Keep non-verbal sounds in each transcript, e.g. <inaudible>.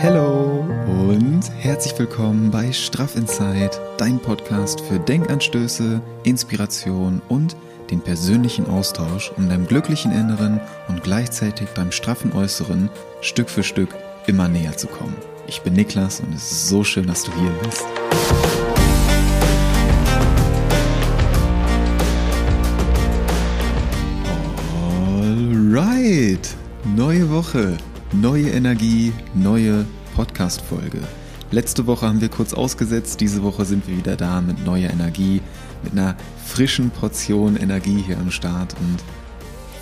Hallo und herzlich willkommen bei Straff Inside, dein Podcast für Denkanstöße, Inspiration und den persönlichen Austausch, um deinem glücklichen Inneren und gleichzeitig beim straffen Äußeren Stück für Stück immer näher zu kommen. Ich bin Niklas und es ist so schön, dass du hier bist. Alright, neue Woche, neue Energie, neue Podcast-Folge. Letzte Woche haben wir kurz ausgesetzt, diese Woche sind wir wieder da mit neuer Energie, mit einer frischen Portion Energie hier am Start und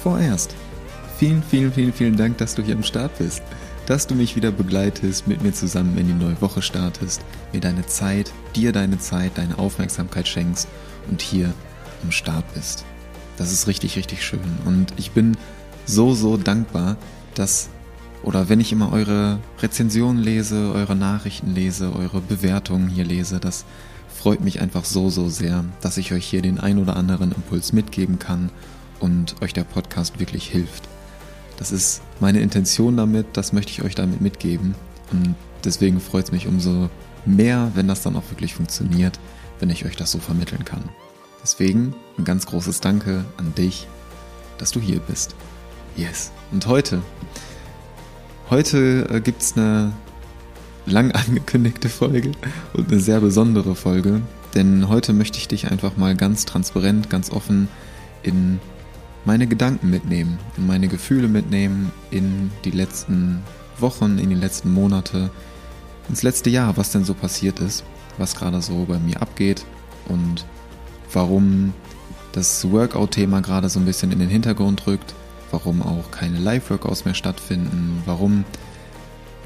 vorerst vielen, vielen, vielen, vielen Dank, dass du hier am Start bist, dass du mich wieder begleitest, mit mir zusammen in die neue Woche startest, mir deine Zeit, dir deine Zeit, deine Aufmerksamkeit schenkst und hier am Start bist. Das ist richtig, richtig schön und ich bin so, so dankbar, dass oder wenn ich immer eure Rezensionen lese, eure Nachrichten lese, eure Bewertungen hier lese, das freut mich einfach so, so sehr, dass ich euch hier den ein oder anderen Impuls mitgeben kann und euch der Podcast wirklich hilft. Das ist meine Intention damit, das möchte ich euch damit mitgeben und deswegen freut es mich umso mehr, wenn das dann auch wirklich funktioniert, wenn ich euch das so vermitteln kann. Deswegen ein ganz großes Danke an dich, dass du hier bist. Yes. Und heute Heute äh, gibt es eine lang angekündigte Folge und eine sehr besondere Folge, denn heute möchte ich dich einfach mal ganz transparent, ganz offen in meine Gedanken mitnehmen, in meine Gefühle mitnehmen, in die letzten Wochen, in die letzten Monate, ins letzte Jahr, was denn so passiert ist, was gerade so bei mir abgeht und warum das Workout-Thema gerade so ein bisschen in den Hintergrund rückt, warum auch keine Live-Workouts mehr stattfinden, warum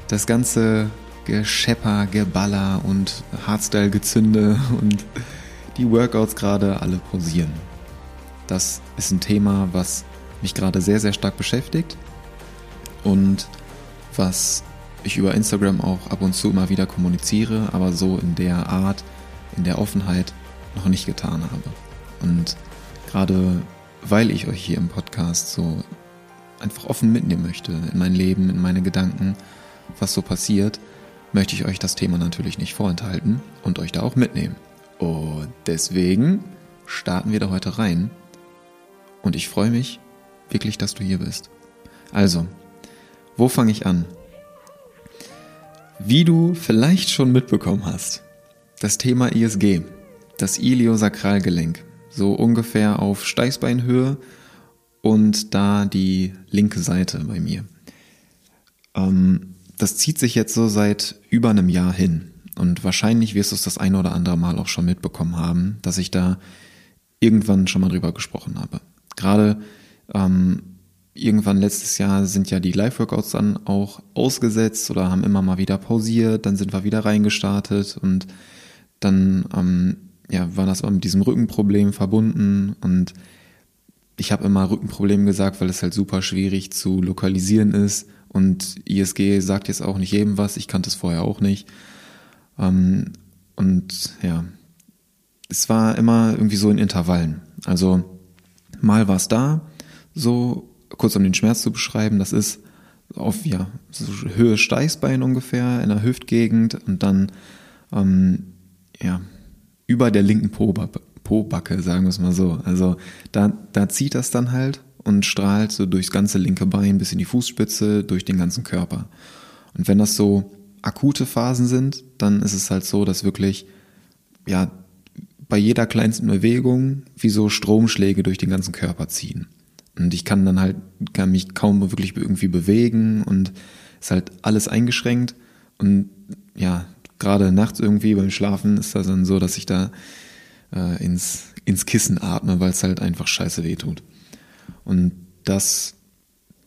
das ganze Geschepper, Geballer und Hardstyle-Gezünde <laughs> und die Workouts gerade alle posieren. Das ist ein Thema, was mich gerade sehr, sehr stark beschäftigt und was ich über Instagram auch ab und zu immer wieder kommuniziere, aber so in der Art, in der Offenheit noch nicht getan habe. Und gerade weil ich euch hier im Podcast so einfach offen mitnehmen möchte in mein Leben, in meine Gedanken, was so passiert, möchte ich euch das Thema natürlich nicht vorenthalten und euch da auch mitnehmen. Und deswegen starten wir da heute rein. Und ich freue mich wirklich, dass du hier bist. Also, wo fange ich an? Wie du vielleicht schon mitbekommen hast, das Thema ISG, das Iliosakralgelenk, so ungefähr auf Steißbeinhöhe und da die linke Seite bei mir. Ähm, das zieht sich jetzt so seit über einem Jahr hin. Und wahrscheinlich wirst du es das ein oder andere Mal auch schon mitbekommen haben, dass ich da irgendwann schon mal drüber gesprochen habe. Gerade ähm, irgendwann letztes Jahr sind ja die Live-Workouts dann auch ausgesetzt oder haben immer mal wieder pausiert, dann sind wir wieder reingestartet und dann ähm, ja, war das aber mit diesem Rückenproblem verbunden und ich habe immer Rückenprobleme gesagt, weil es halt super schwierig zu lokalisieren ist und ISG sagt jetzt auch nicht jedem was, ich kannte es vorher auch nicht. Ähm, und ja, es war immer irgendwie so in Intervallen. Also mal war es da, so kurz um den Schmerz zu beschreiben, das ist auf ja, so Höhe Steißbein ungefähr in der Hüftgegend und dann ähm, ja, über der linken Po-Backe, sagen wir es mal so. Also da, da zieht das dann halt und strahlt so durchs ganze linke Bein bis in die Fußspitze, durch den ganzen Körper. Und wenn das so akute Phasen sind, dann ist es halt so, dass wirklich, ja, bei jeder kleinsten Bewegung wie so Stromschläge durch den ganzen Körper ziehen. Und ich kann dann halt, kann mich kaum wirklich irgendwie bewegen und ist halt alles eingeschränkt. Und ja, gerade nachts irgendwie beim Schlafen ist das dann so, dass ich da äh, ins, ins Kissen atme, weil es halt einfach scheiße weh tut. Und das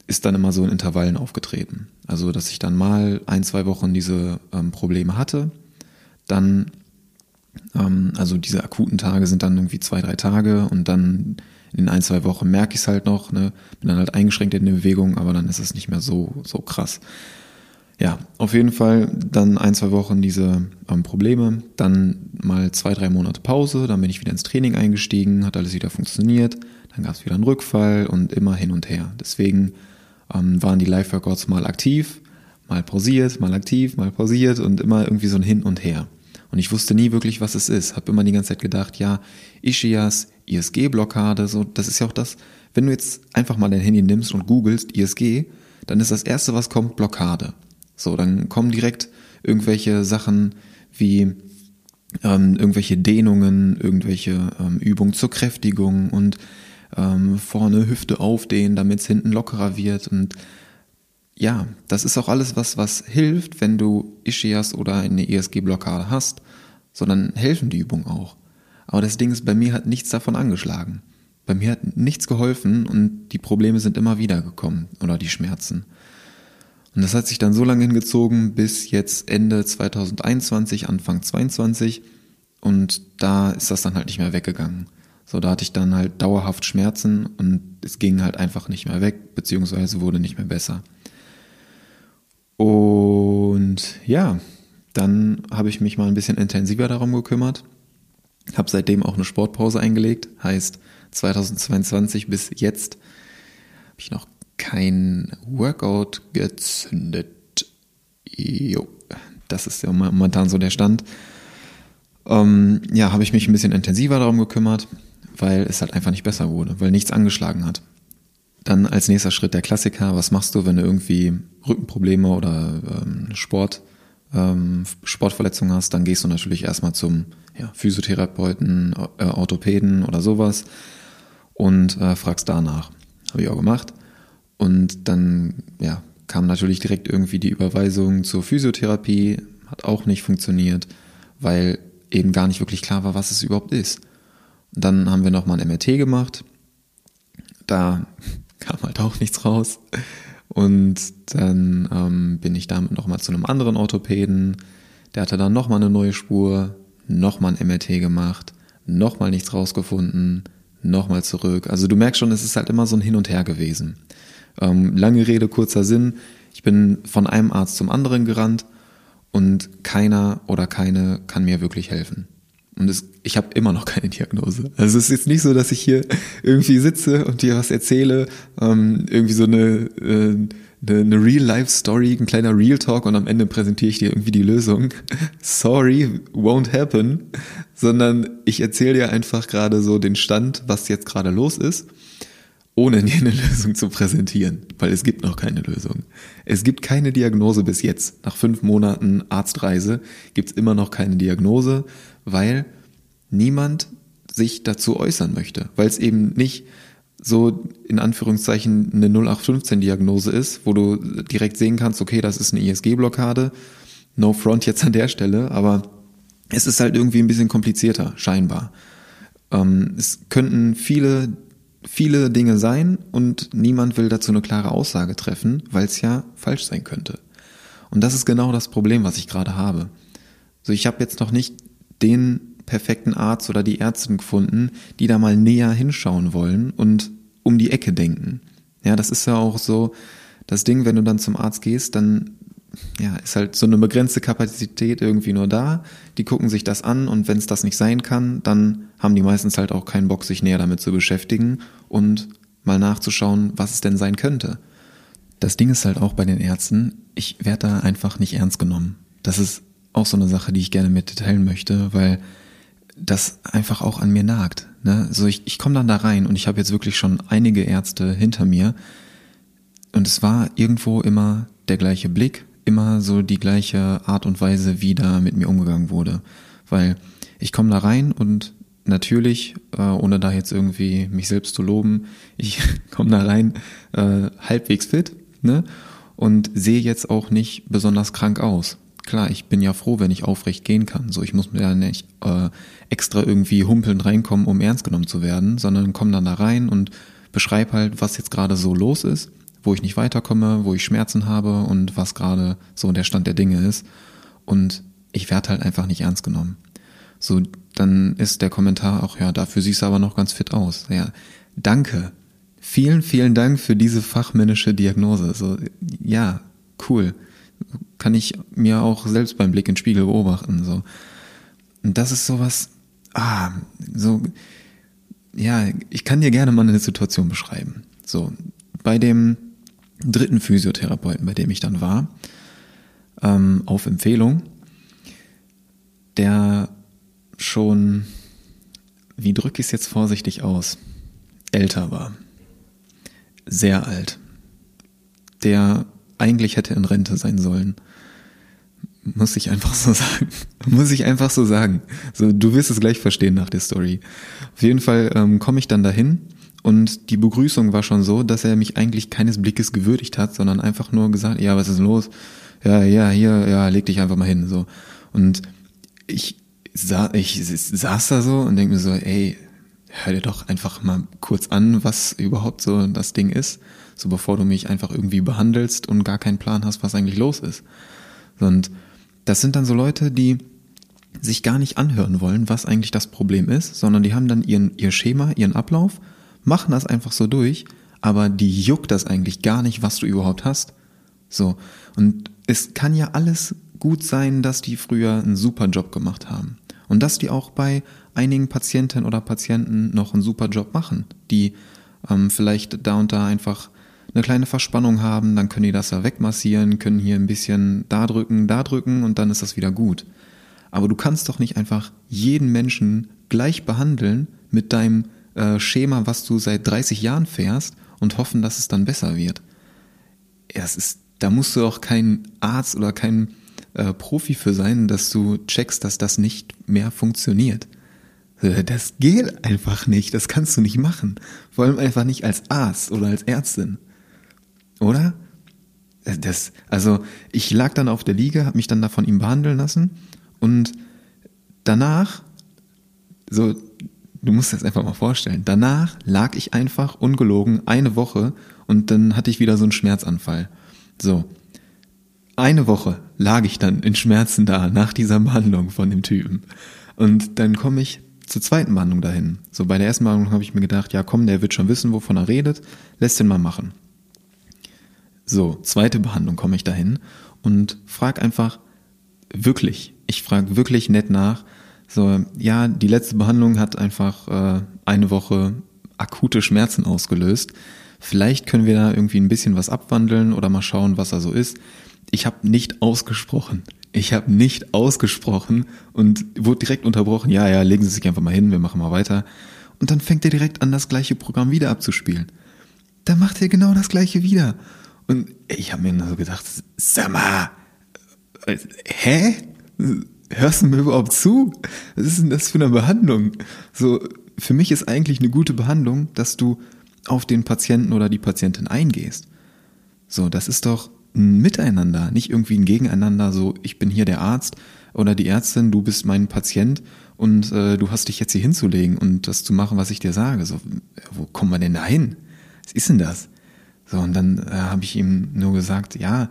ist dann immer so in Intervallen aufgetreten. Also, dass ich dann mal ein, zwei Wochen diese ähm, Probleme hatte, dann, ähm, also diese akuten Tage sind dann irgendwie zwei, drei Tage und dann in den ein, zwei Wochen merke ich es halt noch, ne, bin dann halt eingeschränkt in der Bewegung, aber dann ist es nicht mehr so, so krass. Ja, auf jeden Fall dann ein, zwei Wochen diese ähm, Probleme, dann mal zwei, drei Monate Pause, dann bin ich wieder ins Training eingestiegen, hat alles wieder funktioniert, dann gab es wieder einen Rückfall und immer hin und her. Deswegen ähm, waren die Live-Workouts mal aktiv, Mal pausiert, mal aktiv, mal pausiert und immer irgendwie so ein Hin und Her. Und ich wusste nie wirklich, was es ist. Hab immer die ganze Zeit gedacht, ja, Ischias, ISG-Blockade, so, das ist ja auch das, wenn du jetzt einfach mal dein Handy nimmst und googelst ISG, dann ist das erste, was kommt, Blockade. So, dann kommen direkt irgendwelche Sachen wie ähm, irgendwelche Dehnungen, irgendwelche ähm, Übungen zur Kräftigung und ähm, vorne Hüfte aufdehnen, damit es hinten lockerer wird. Und ja, das ist auch alles was, was hilft, wenn du Ischias oder eine ESG-Blockade hast, sondern helfen die Übungen auch. Aber das Ding ist, bei mir hat nichts davon angeschlagen. Bei mir hat nichts geholfen und die Probleme sind immer wieder gekommen oder die Schmerzen. Und das hat sich dann so lange hingezogen bis jetzt Ende 2021, Anfang 22 und da ist das dann halt nicht mehr weggegangen. So, da hatte ich dann halt dauerhaft Schmerzen und es ging halt einfach nicht mehr weg, beziehungsweise wurde nicht mehr besser. Und ja, dann habe ich mich mal ein bisschen intensiver darum gekümmert, habe seitdem auch eine Sportpause eingelegt, heißt 2022 bis jetzt habe ich noch kein Workout gezündet. Jo, das ist ja momentan so der Stand. Ähm, ja, habe ich mich ein bisschen intensiver darum gekümmert, weil es halt einfach nicht besser wurde, weil nichts angeschlagen hat. Dann als nächster Schritt der Klassiker, was machst du, wenn du irgendwie Rückenprobleme oder ähm, Sport, ähm, Sportverletzungen hast, dann gehst du natürlich erstmal zum ja, Physiotherapeuten, äh, Orthopäden oder sowas und äh, fragst danach. Habe ich auch gemacht. Und dann ja, kam natürlich direkt irgendwie die Überweisung zur Physiotherapie, hat auch nicht funktioniert, weil eben gar nicht wirklich klar war, was es überhaupt ist. Und dann haben wir nochmal ein MRT gemacht. Da <laughs> kam halt auch nichts raus. Und dann ähm, bin ich damit nochmal zu einem anderen Orthopäden. Der hatte dann nochmal eine neue Spur, nochmal ein MRT gemacht, nochmal nichts rausgefunden, nochmal zurück. Also du merkst schon, es ist halt immer so ein Hin und Her gewesen. Ähm, lange Rede, kurzer Sinn. Ich bin von einem Arzt zum anderen gerannt und keiner oder keine kann mir wirklich helfen. Und es, ich habe immer noch keine Diagnose. Also es ist jetzt nicht so, dass ich hier irgendwie sitze und dir was erzähle, ähm, irgendwie so eine, äh, eine, eine Real-Life-Story, ein kleiner Real-Talk und am Ende präsentiere ich dir irgendwie die Lösung. <laughs> Sorry, won't happen. Sondern ich erzähle dir einfach gerade so den Stand, was jetzt gerade los ist ohne dir eine <laughs> Lösung zu präsentieren, weil es gibt noch keine Lösung. Es gibt keine Diagnose bis jetzt. Nach fünf Monaten Arztreise gibt es immer noch keine Diagnose, weil niemand sich dazu äußern möchte, weil es eben nicht so in Anführungszeichen eine 0815-Diagnose ist, wo du direkt sehen kannst, okay, das ist eine ISG-Blockade. No front jetzt an der Stelle, aber es ist halt irgendwie ein bisschen komplizierter, scheinbar. Ähm, es könnten viele viele Dinge sein und niemand will dazu eine klare Aussage treffen, weil es ja falsch sein könnte. Und das ist genau das Problem, was ich gerade habe. So, ich habe jetzt noch nicht den perfekten Arzt oder die Ärztin gefunden, die da mal näher hinschauen wollen und um die Ecke denken. Ja, das ist ja auch so das Ding, wenn du dann zum Arzt gehst, dann ja, ist halt so eine begrenzte Kapazität irgendwie nur da. Die gucken sich das an und wenn es das nicht sein kann, dann haben die meistens halt auch keinen Bock, sich näher damit zu beschäftigen und mal nachzuschauen, was es denn sein könnte. Das Ding ist halt auch bei den Ärzten, ich werde da einfach nicht ernst genommen. Das ist auch so eine Sache, die ich gerne mit teilen möchte, weil das einfach auch an mir nagt. Ne? So ich, ich komme dann da rein und ich habe jetzt wirklich schon einige Ärzte hinter mir und es war irgendwo immer der gleiche Blick, immer so die gleiche Art und Weise, wie da mit mir umgegangen wurde. Weil ich komme da rein und natürlich, äh, ohne da jetzt irgendwie mich selbst zu loben, ich <laughs> komme da rein äh, halbwegs fit ne? und sehe jetzt auch nicht besonders krank aus. Klar, ich bin ja froh, wenn ich aufrecht gehen kann. So, ich muss mir ja nicht äh, extra irgendwie humpelnd reinkommen, um ernst genommen zu werden, sondern komme dann da rein und beschreibe halt, was jetzt gerade so los ist wo ich nicht weiterkomme, wo ich Schmerzen habe und was gerade so der Stand der Dinge ist. Und ich werde halt einfach nicht ernst genommen. So, dann ist der Kommentar auch, ja, dafür siehst du aber noch ganz fit aus. Ja, danke. Vielen, vielen Dank für diese fachmännische Diagnose. So, ja, cool. Kann ich mir auch selbst beim Blick in den Spiegel beobachten. So. Und das ist sowas, ah, so, ja, ich kann dir gerne mal eine Situation beschreiben. So, bei dem dritten Physiotherapeuten, bei dem ich dann war, ähm, auf Empfehlung, der schon, wie drücke ich es jetzt vorsichtig aus, älter war. Sehr alt. Der eigentlich hätte in Rente sein sollen. Muss ich einfach so <laughs> sagen. Muss ich einfach so sagen. So, du wirst es gleich verstehen nach der Story. Auf jeden Fall ähm, komme ich dann dahin und die Begrüßung war schon so, dass er mich eigentlich keines Blickes gewürdigt hat, sondern einfach nur gesagt, ja, was ist denn los? Ja, ja, hier, ja, leg dich einfach mal hin. So. Und ich, sa ich saß da so und denke mir so, ey, hör dir doch einfach mal kurz an, was überhaupt so das Ding ist, so bevor du mich einfach irgendwie behandelst und gar keinen Plan hast, was eigentlich los ist. Und das sind dann so Leute, die sich gar nicht anhören wollen, was eigentlich das Problem ist, sondern die haben dann ihren, ihr Schema, ihren Ablauf, machen das einfach so durch, aber die juckt das eigentlich gar nicht, was du überhaupt hast. So. Und es kann ja alles gut sein, dass die früher einen super Job gemacht haben. Und dass die auch bei einigen Patientinnen oder Patienten noch einen super Job machen, die ähm, vielleicht da und da einfach eine kleine Verspannung haben, dann können die das da wegmassieren, können hier ein bisschen da drücken, da drücken und dann ist das wieder gut. Aber du kannst doch nicht einfach jeden Menschen gleich behandeln mit deinem äh, Schema, was du seit 30 Jahren fährst und hoffen, dass es dann besser wird. Es ist, da musst du auch kein Arzt oder kein äh, Profi für sein, dass du checkst, dass das nicht mehr funktioniert. Das geht einfach nicht, das kannst du nicht machen. Vor allem einfach nicht als Arzt oder als Ärztin. Oder? Das, also ich lag dann auf der Liege, habe mich dann da von ihm behandeln lassen und danach, so, du musst das einfach mal vorstellen, danach lag ich einfach ungelogen eine Woche und dann hatte ich wieder so einen Schmerzanfall. So, eine Woche lag ich dann in Schmerzen da nach dieser Behandlung von dem Typen. Und dann komme ich zur zweiten Behandlung dahin. So bei der ersten Behandlung habe ich mir gedacht, ja komm, der wird schon wissen, wovon er redet, lässt den mal machen. So, zweite Behandlung komme ich dahin und frag einfach wirklich, ich frage wirklich nett nach. So, ja, die letzte Behandlung hat einfach äh, eine Woche akute Schmerzen ausgelöst. Vielleicht können wir da irgendwie ein bisschen was abwandeln oder mal schauen, was da so ist. Ich habe nicht ausgesprochen. Ich habe nicht ausgesprochen und wurde direkt unterbrochen. Ja, ja, legen Sie sich einfach mal hin, wir machen mal weiter. Und dann fängt er direkt an, das gleiche Programm wieder abzuspielen. Da macht er genau das gleiche wieder. Und ich habe mir nur so gedacht, sag mal, hä? Hörst du mir überhaupt zu? Was ist denn das für eine Behandlung? So, für mich ist eigentlich eine gute Behandlung, dass du auf den Patienten oder die Patientin eingehst. So, das ist doch ein Miteinander, nicht irgendwie ein Gegeneinander, so ich bin hier der Arzt oder die Ärztin, du bist mein Patient und äh, du hast dich jetzt hier hinzulegen und das zu machen, was ich dir sage. So, wo kommen wir denn da hin? Was ist denn das? So, und dann äh, habe ich ihm nur gesagt, ja,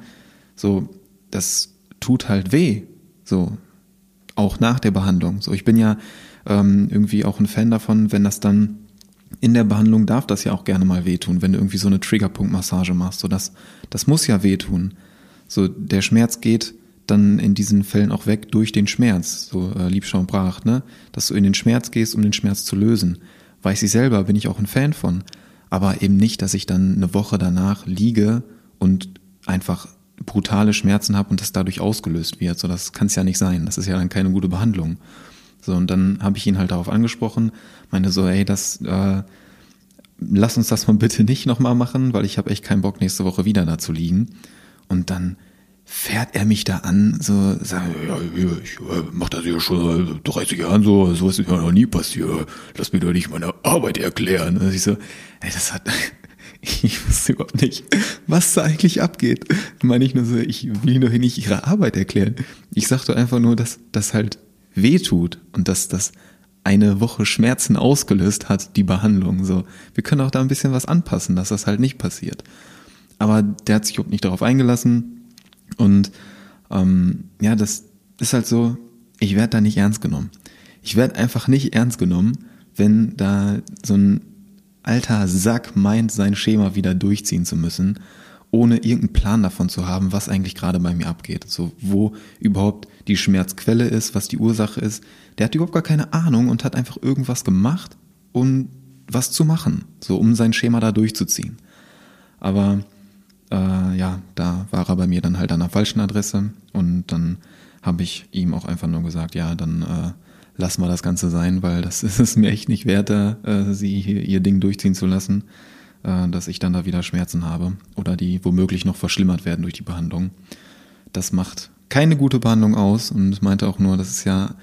so, das tut halt weh. So, auch nach der Behandlung. So, ich bin ja ähm, irgendwie auch ein Fan davon, wenn das dann in der Behandlung darf das ja auch gerne mal wehtun, wenn du irgendwie so eine Triggerpunktmassage machst. So, das, das muss ja wehtun. So, der Schmerz geht dann in diesen Fällen auch weg durch den Schmerz. So, äh, Liebschau Brach, ne? Dass du in den Schmerz gehst, um den Schmerz zu lösen. Weiß ich selber, bin ich auch ein Fan von aber eben nicht, dass ich dann eine Woche danach liege und einfach brutale Schmerzen habe und das dadurch ausgelöst wird. So, das kann es ja nicht sein. Das ist ja dann keine gute Behandlung. So, und dann habe ich ihn halt darauf angesprochen, meine so, ey, das, äh, lass uns das mal bitte nicht nochmal machen, weil ich habe echt keinen Bock, nächste Woche wieder da zu liegen. Und dann fährt er mich da an, so, sagt, ja, ich äh, mach das ja schon seit 30 Jahren so, so ist ja noch nie passiert. Lass mir doch nicht meine Arbeit erklären. Und ich so, ey, das hat, <laughs> ich wusste überhaupt nicht, was da eigentlich abgeht. Meine ich nur so, ich will nur nicht ihre Arbeit erklären. Ich sagte einfach nur, dass das halt weh tut und dass das eine Woche Schmerzen ausgelöst hat, die Behandlung. So, wir können auch da ein bisschen was anpassen, dass das halt nicht passiert. Aber der hat sich überhaupt nicht darauf eingelassen und ähm, ja, das ist halt so, ich werde da nicht ernst genommen. Ich werde einfach nicht ernst genommen, wenn da so ein alter Sack meint, sein Schema wieder durchziehen zu müssen, ohne irgendeinen Plan davon zu haben, was eigentlich gerade bei mir abgeht. So, wo überhaupt die Schmerzquelle ist, was die Ursache ist. Der hat überhaupt gar keine Ahnung und hat einfach irgendwas gemacht, um was zu machen, so um sein Schema da durchzuziehen. Aber äh, ja, da war er bei mir dann halt an der falschen Adresse und dann habe ich ihm auch einfach nur gesagt, ja, dann äh, lass mal das Ganze sein, weil das <laughs> ist es mir echt nicht wert, äh, sie ihr Ding durchziehen zu lassen, dass ich dann da wieder Schmerzen habe oder die womöglich noch verschlimmert werden durch die Behandlung. Das macht keine gute Behandlung aus und meinte auch nur, das ist ja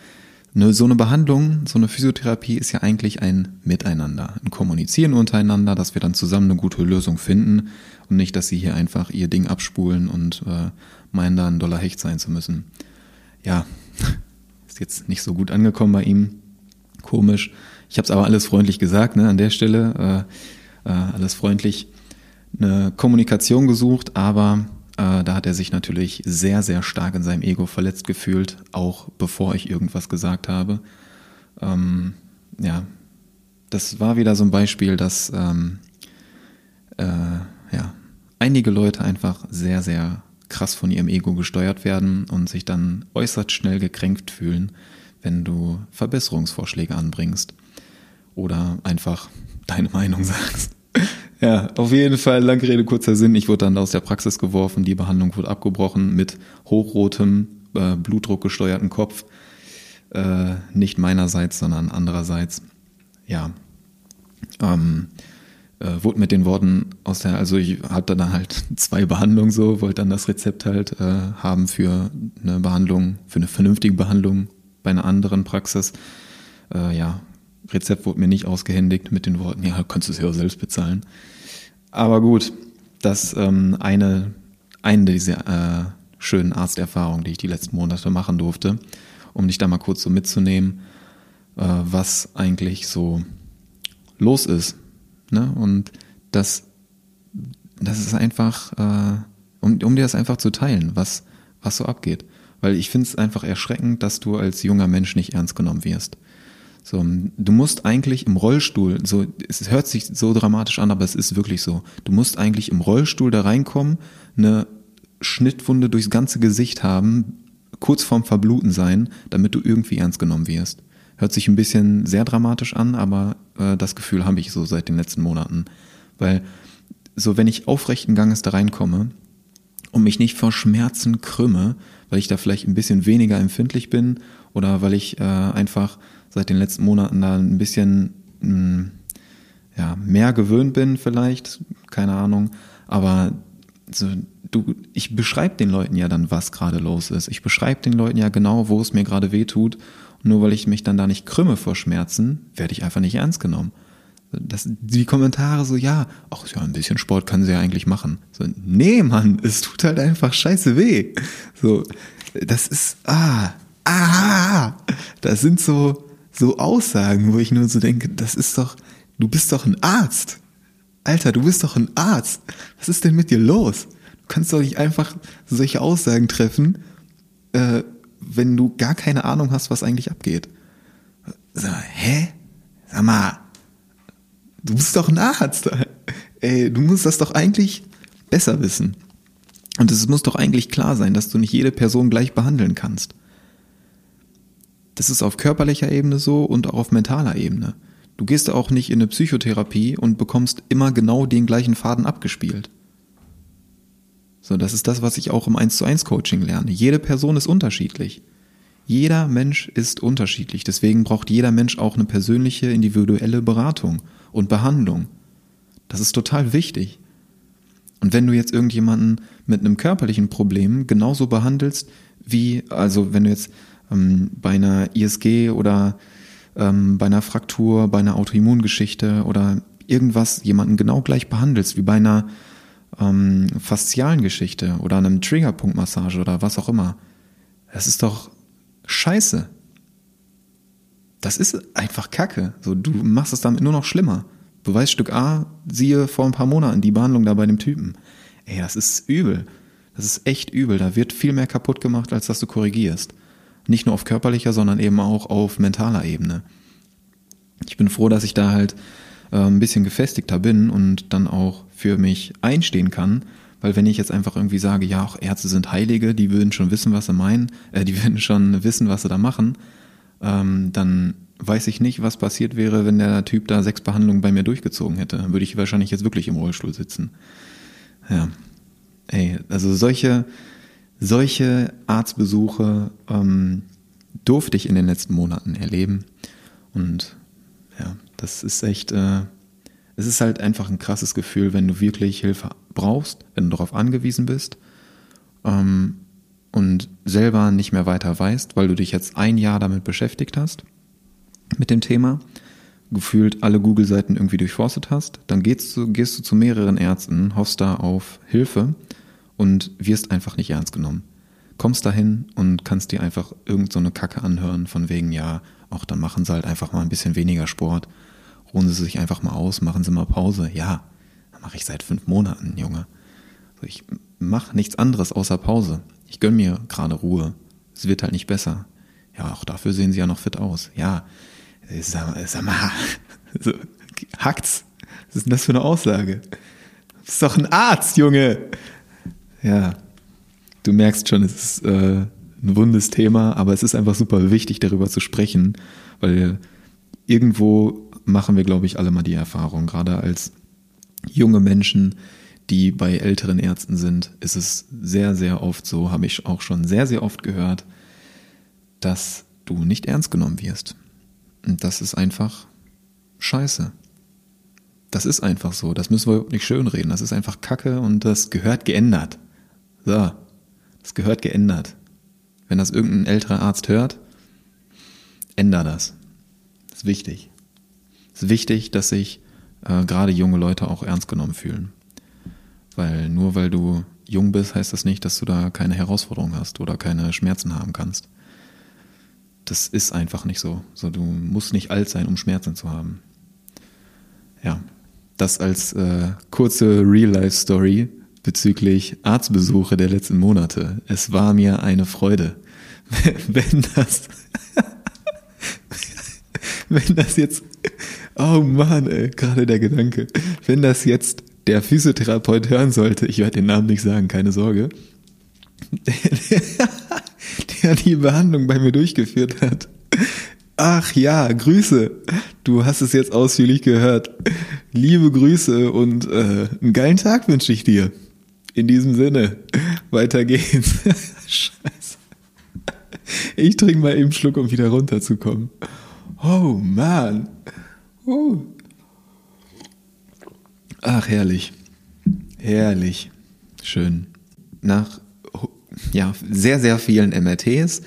eine, so eine Behandlung, so eine Physiotherapie ist ja eigentlich ein Miteinander, ein Kommunizieren untereinander, dass wir dann zusammen eine gute Lösung finden und nicht, dass sie hier einfach ihr Ding abspulen und äh, meinen, da ein Dollar Hecht sein zu müssen. Ja, <laughs> ist jetzt nicht so gut angekommen bei ihm. Komisch. Ich habe es aber alles freundlich gesagt, ne, an der Stelle. Äh, äh, alles freundlich. Eine Kommunikation gesucht, aber äh, da hat er sich natürlich sehr, sehr stark in seinem Ego verletzt gefühlt, auch bevor ich irgendwas gesagt habe. Ähm, ja, das war wieder so ein Beispiel, dass ähm, äh, ja, einige Leute einfach sehr, sehr krass von ihrem Ego gesteuert werden und sich dann äußerst schnell gekränkt fühlen, wenn du Verbesserungsvorschläge anbringst oder einfach deine Meinung sagst. <laughs> Ja, auf jeden Fall, lange Rede, kurzer Sinn. Ich wurde dann aus der Praxis geworfen, die Behandlung wurde abgebrochen mit hochrotem, äh, Blutdruck Kopf. Äh, nicht meinerseits, sondern andererseits. Ja. Ähm, äh, wurde mit den Worten aus der, also ich hatte dann halt <laughs> zwei Behandlungen so, wollte dann das Rezept halt äh, haben für eine Behandlung, für eine vernünftige Behandlung bei einer anderen Praxis. Äh, ja, Rezept wurde mir nicht ausgehändigt mit den Worten, ja, kannst du es ja auch selbst bezahlen. Aber gut, das ähm, eine, eine dieser äh, schönen Arzterfahrungen, die ich die letzten Monate machen durfte, um dich da mal kurz so mitzunehmen, äh, was eigentlich so los ist. Ne? Und das, das ist einfach, äh, um, um dir das einfach zu teilen, was, was so abgeht. Weil ich finde es einfach erschreckend, dass du als junger Mensch nicht ernst genommen wirst. So, du musst eigentlich im Rollstuhl, so, es hört sich so dramatisch an, aber es ist wirklich so. Du musst eigentlich im Rollstuhl da reinkommen, eine Schnittwunde durchs ganze Gesicht haben, kurz vorm Verbluten sein, damit du irgendwie ernst genommen wirst. Hört sich ein bisschen sehr dramatisch an, aber äh, das Gefühl habe ich so seit den letzten Monaten. Weil so, wenn ich aufrechten Ganges da reinkomme und mich nicht vor Schmerzen krümme, weil ich da vielleicht ein bisschen weniger empfindlich bin oder weil ich äh, einfach seit den letzten Monaten da ein bisschen mh, hm, ja, mehr gewöhnt bin vielleicht, keine Ahnung, aber so, du, ich beschreibe den Leuten ja dann, was gerade los ist. Ich beschreibe den Leuten ja genau, wo es mir gerade weh tut. Nur weil ich mich dann da nicht krümme vor Schmerzen, werde ich einfach nicht ernst genommen. Das, die Kommentare so, ja, ach ja, ein bisschen Sport kann sie ja eigentlich machen. So, nee, Mann, es tut halt einfach scheiße weh. So, das ist, ah, ah, das sind so, so Aussagen, wo ich nur so denke, das ist doch, du bist doch ein Arzt. Alter, du bist doch ein Arzt. Was ist denn mit dir los? Du kannst doch nicht einfach solche Aussagen treffen, äh, wenn du gar keine Ahnung hast, was eigentlich abgeht. So, hä? Sag mal, du bist doch ein Arzt. <laughs> Ey, du musst das doch eigentlich besser wissen. Und es muss doch eigentlich klar sein, dass du nicht jede Person gleich behandeln kannst. Das ist auf körperlicher Ebene so und auch auf mentaler Ebene. Du gehst auch nicht in eine Psychotherapie und bekommst immer genau den gleichen Faden abgespielt. So, das ist das, was ich auch im 1 zu 1 Coaching lerne. Jede Person ist unterschiedlich. Jeder Mensch ist unterschiedlich. Deswegen braucht jeder Mensch auch eine persönliche, individuelle Beratung und Behandlung. Das ist total wichtig. Und wenn du jetzt irgendjemanden mit einem körperlichen Problem genauso behandelst, wie, also wenn du jetzt ähm, bei einer ISG oder ähm, bei einer Fraktur, bei einer Autoimmungeschichte oder irgendwas jemanden genau gleich behandelst wie bei einer ähm, faszialen Geschichte oder einem Triggerpunktmassage oder was auch immer. Das ist doch scheiße. Das ist einfach Kacke. So, du machst es damit nur noch schlimmer. Beweisstück A, siehe vor ein paar Monaten die Behandlung da bei dem Typen. Ey, das ist übel. Das ist echt übel. Da wird viel mehr kaputt gemacht, als dass du korrigierst. Nicht nur auf körperlicher, sondern eben auch auf mentaler Ebene. Ich bin froh, dass ich da halt äh, ein bisschen gefestigter bin und dann auch für mich einstehen kann, weil wenn ich jetzt einfach irgendwie sage, ja, auch Ärzte sind Heilige, die würden schon wissen, was sie meinen, <laughs> äh, die würden schon wissen, was sie da machen, ähm, dann weiß ich nicht, was passiert wäre, wenn der Typ da sechs Behandlungen bei mir durchgezogen hätte. Dann würde ich wahrscheinlich jetzt wirklich im Rollstuhl sitzen. Ja. ey, also solche, solche Arztbesuche ähm, durfte ich in den letzten Monaten erleben. Und ja, das ist echt, äh, es ist halt einfach ein krasses Gefühl, wenn du wirklich Hilfe brauchst, wenn du darauf angewiesen bist ähm, und selber nicht mehr weiter weißt, weil du dich jetzt ein Jahr damit beschäftigt hast, mit dem Thema, gefühlt alle Google-Seiten irgendwie durchforstet hast, dann gehst du, gehst du zu mehreren Ärzten, hoffst da auf Hilfe und wirst einfach nicht ernst genommen. Kommst dahin und kannst dir einfach irgend so eine Kacke anhören, von wegen, ja, auch dann machen sie halt einfach mal ein bisschen weniger Sport, ruhen sie sich einfach mal aus, machen sie mal Pause. Ja, dann mache ich seit fünf Monaten, Junge. Ich mache nichts anderes außer Pause. Ich gönn mir gerade Ruhe. Es wird halt nicht besser. Ja, auch dafür sehen sie ja noch fit aus. Ja, sag, sag mal, <laughs> so, hackt's? Was ist denn das für eine Aussage? Du bist doch ein Arzt, Junge. Ja, du merkst schon, es ist äh, ein wundes Thema, aber es ist einfach super wichtig, darüber zu sprechen, weil irgendwo machen wir, glaube ich, alle mal die Erfahrung, gerade als junge Menschen, die bei älteren Ärzten sind, ist es sehr, sehr oft so, habe ich auch schon sehr, sehr oft gehört, dass du nicht ernst genommen wirst. Und das ist einfach scheiße. Das ist einfach so. Das müssen wir nicht schönreden. Das ist einfach Kacke und das gehört geändert. So. Das gehört geändert. Wenn das irgendein älterer Arzt hört, änder das. Das ist wichtig. Es ist wichtig, dass sich äh, gerade junge Leute auch ernst genommen fühlen. Weil nur weil du jung bist, heißt das nicht, dass du da keine Herausforderung hast oder keine Schmerzen haben kannst. Das ist einfach nicht so. so du musst nicht alt sein, um Schmerzen zu haben. Ja, das als äh, kurze Real-Life-Story bezüglich Arztbesuche der letzten Monate. Es war mir eine Freude. <laughs> Wenn das, <laughs> wenn das jetzt, oh Mann, ey, gerade der Gedanke, wenn das jetzt der Physiotherapeut hören sollte, ich werde den Namen nicht sagen, keine Sorge, <laughs> der die Behandlung bei mir durchgeführt hat. Ach ja, Grüße. Du hast es jetzt ausführlich gehört. Liebe Grüße und äh, einen geilen Tag wünsche ich dir. In diesem Sinne, weiter geht's. <laughs> Scheiße. Ich trinke mal eben einen Schluck, um wieder runterzukommen. Oh man. Uh. Ach, herrlich. Herrlich. Schön. Nach ja, sehr, sehr vielen MRTs,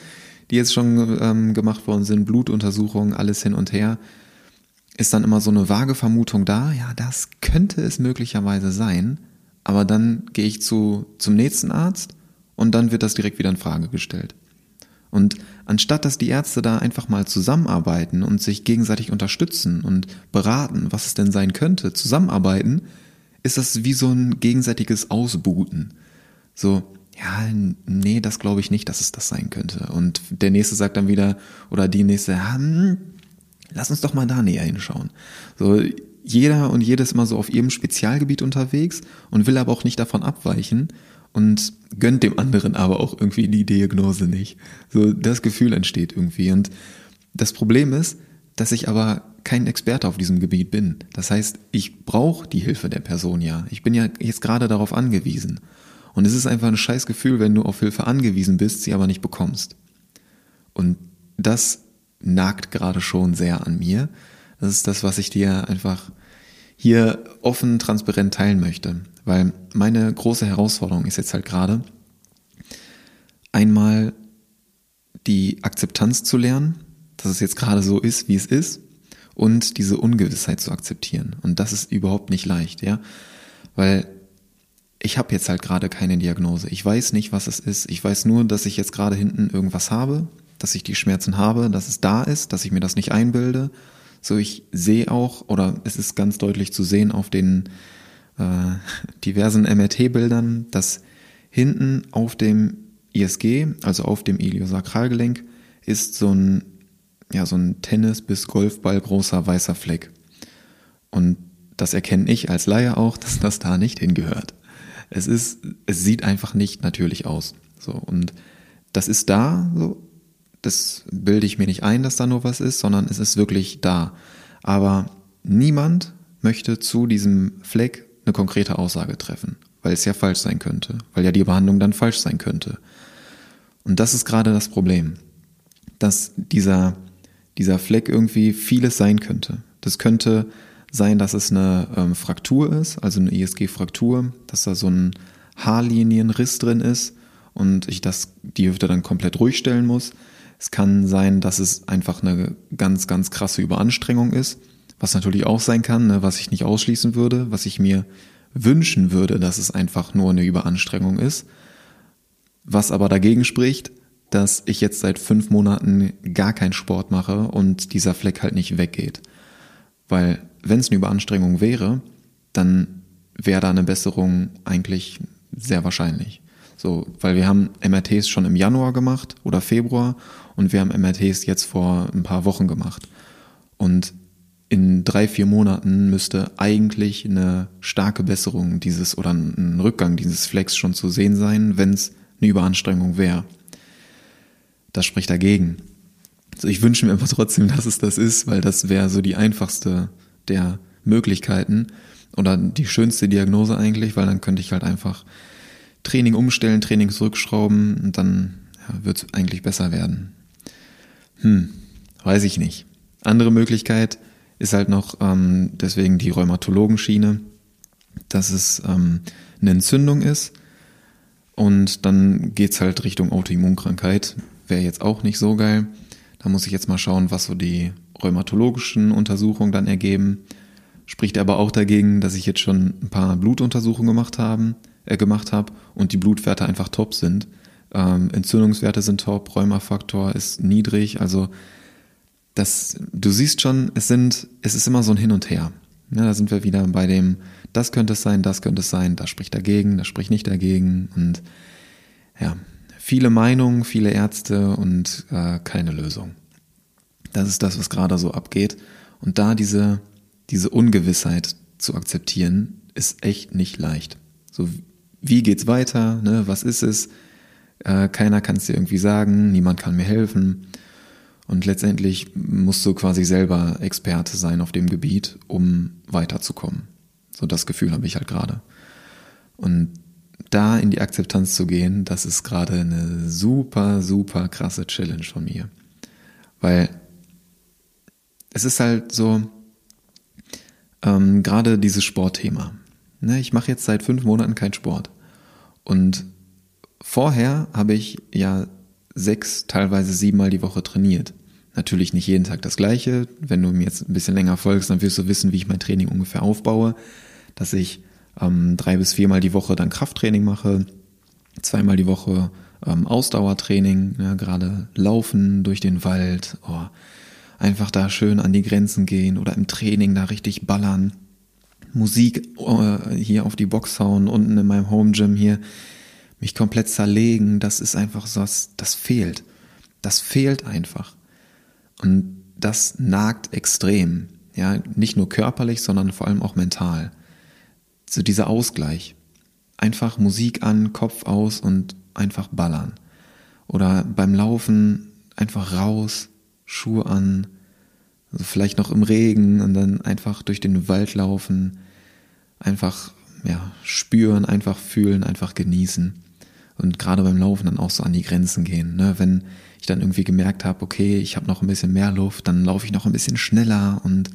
die jetzt schon ähm, gemacht worden sind, Blutuntersuchungen, alles hin und her, ist dann immer so eine vage Vermutung da, ja, das könnte es möglicherweise sein, aber dann gehe ich zu, zum nächsten Arzt und dann wird das direkt wieder in Frage gestellt. Und anstatt dass die Ärzte da einfach mal zusammenarbeiten und sich gegenseitig unterstützen und beraten, was es denn sein könnte, zusammenarbeiten, ist das wie so ein gegenseitiges Ausbuten. So, ja, nee, das glaube ich nicht, dass es das sein könnte. Und der nächste sagt dann wieder, oder die nächste, hm, lass uns doch mal da näher hinschauen. So, jeder und jedes mal so auf ihrem Spezialgebiet unterwegs und will aber auch nicht davon abweichen und gönnt dem anderen aber auch irgendwie die Diagnose nicht. So, das Gefühl entsteht irgendwie. Und das Problem ist, dass ich aber kein Experte auf diesem Gebiet bin. Das heißt, ich brauche die Hilfe der Person ja. Ich bin ja jetzt gerade darauf angewiesen. Und es ist einfach ein scheiß Gefühl, wenn du auf Hilfe angewiesen bist, sie aber nicht bekommst. Und das nagt gerade schon sehr an mir. Das ist das, was ich dir einfach hier offen, transparent teilen möchte. Weil meine große Herausforderung ist jetzt halt gerade, einmal die Akzeptanz zu lernen, dass es jetzt gerade so ist, wie es ist, und diese Ungewissheit zu akzeptieren. Und das ist überhaupt nicht leicht, ja. Weil ich habe jetzt halt gerade keine Diagnose. Ich weiß nicht, was es ist. Ich weiß nur, dass ich jetzt gerade hinten irgendwas habe, dass ich die Schmerzen habe, dass es da ist, dass ich mir das nicht einbilde. So, ich sehe auch, oder es ist ganz deutlich zu sehen auf den äh, diversen MRT-Bildern, dass hinten auf dem ISG, also auf dem Iliosakralgelenk, ist so ein, ja, so ein Tennis- bis Golfball großer weißer Fleck. Und das erkenne ich als Laie auch, <laughs> dass das da nicht hingehört es ist, es sieht einfach nicht natürlich aus. So, und das ist da, so, das bilde ich mir nicht ein, dass da nur was ist, sondern es ist wirklich da. Aber niemand möchte zu diesem Fleck eine konkrete Aussage treffen. weil es ja falsch sein könnte, weil ja die Behandlung dann falsch sein könnte. Und das ist gerade das Problem, dass dieser, dieser Fleck irgendwie vieles sein könnte. Das könnte sein, dass es eine ähm, Fraktur ist, also eine ISG-Fraktur, dass da so ein Haarlinienriss drin ist und ich das, die Hüfte dann komplett ruhig stellen muss. Es kann sein, dass es einfach eine ganz, ganz krasse Überanstrengung ist, was natürlich auch sein kann, ne, was ich nicht ausschließen würde, was ich mir wünschen würde, dass es einfach nur eine Überanstrengung ist. Was aber dagegen spricht, dass ich jetzt seit fünf Monaten gar keinen Sport mache und dieser Fleck halt nicht weggeht. Weil wenn es eine Überanstrengung wäre, dann wäre da eine Besserung eigentlich sehr wahrscheinlich. So, weil wir haben MRTs schon im Januar gemacht oder Februar und wir haben MRTs jetzt vor ein paar Wochen gemacht. Und in drei, vier Monaten müsste eigentlich eine starke Besserung dieses oder ein Rückgang dieses Flex schon zu sehen sein, wenn es eine Überanstrengung wäre. Das spricht dagegen. Also ich wünsche mir aber trotzdem, <laughs> dass es das ist, weil das wäre so die einfachste der Möglichkeiten oder die schönste Diagnose eigentlich, weil dann könnte ich halt einfach Training umstellen, Training zurückschrauben und dann ja, wird es eigentlich besser werden. Hm, weiß ich nicht. Andere Möglichkeit ist halt noch ähm, deswegen die Rheumatologenschiene, dass es ähm, eine Entzündung ist und dann geht's halt Richtung Autoimmunkrankheit. Wäre jetzt auch nicht so geil. Da muss ich jetzt mal schauen, was so die rheumatologischen Untersuchungen dann ergeben. Spricht aber auch dagegen, dass ich jetzt schon ein paar Blutuntersuchungen gemacht haben, äh, gemacht habe und die Blutwerte einfach top sind. Ähm, Entzündungswerte sind top, Rheumafaktor ist niedrig, also das, du siehst schon, es sind, es ist immer so ein Hin und Her. Ja, da sind wir wieder bei dem, das könnte es sein, das könnte es sein, das spricht dagegen, das spricht nicht dagegen und ja, viele Meinungen, viele Ärzte und äh, keine Lösung. Das ist das, was gerade so abgeht. Und da diese, diese Ungewissheit zu akzeptieren, ist echt nicht leicht. So, wie geht's weiter? Ne? Was ist es? Äh, keiner kann es dir irgendwie sagen, niemand kann mir helfen. Und letztendlich musst du quasi selber Experte sein auf dem Gebiet, um weiterzukommen. So das Gefühl habe ich halt gerade. Und da in die Akzeptanz zu gehen, das ist gerade eine super, super krasse Challenge von mir. Weil es ist halt so, ähm, gerade dieses Sportthema. Ne, ich mache jetzt seit fünf Monaten keinen Sport. Und vorher habe ich ja sechs, teilweise siebenmal die Woche trainiert. Natürlich nicht jeden Tag das gleiche. Wenn du mir jetzt ein bisschen länger folgst, dann wirst du wissen, wie ich mein Training ungefähr aufbaue. Dass ich ähm, drei bis viermal die Woche dann Krafttraining mache, zweimal die Woche ähm, Ausdauertraining, ja, gerade Laufen durch den Wald, oh, einfach da schön an die Grenzen gehen oder im Training da richtig ballern. Musik äh, hier auf die Box hauen, unten in meinem Home Gym hier, mich komplett zerlegen, das ist einfach so, das fehlt. Das fehlt einfach. Und das nagt extrem. Ja, nicht nur körperlich, sondern vor allem auch mental. So dieser Ausgleich. Einfach Musik an, Kopf aus und einfach ballern. Oder beim Laufen einfach raus, Schuhe an, also vielleicht noch im Regen und dann einfach durch den Wald laufen, einfach ja, spüren, einfach fühlen, einfach genießen. Und gerade beim Laufen dann auch so an die Grenzen gehen. Ne? Wenn ich dann irgendwie gemerkt habe, okay, ich habe noch ein bisschen mehr Luft, dann laufe ich noch ein bisschen schneller und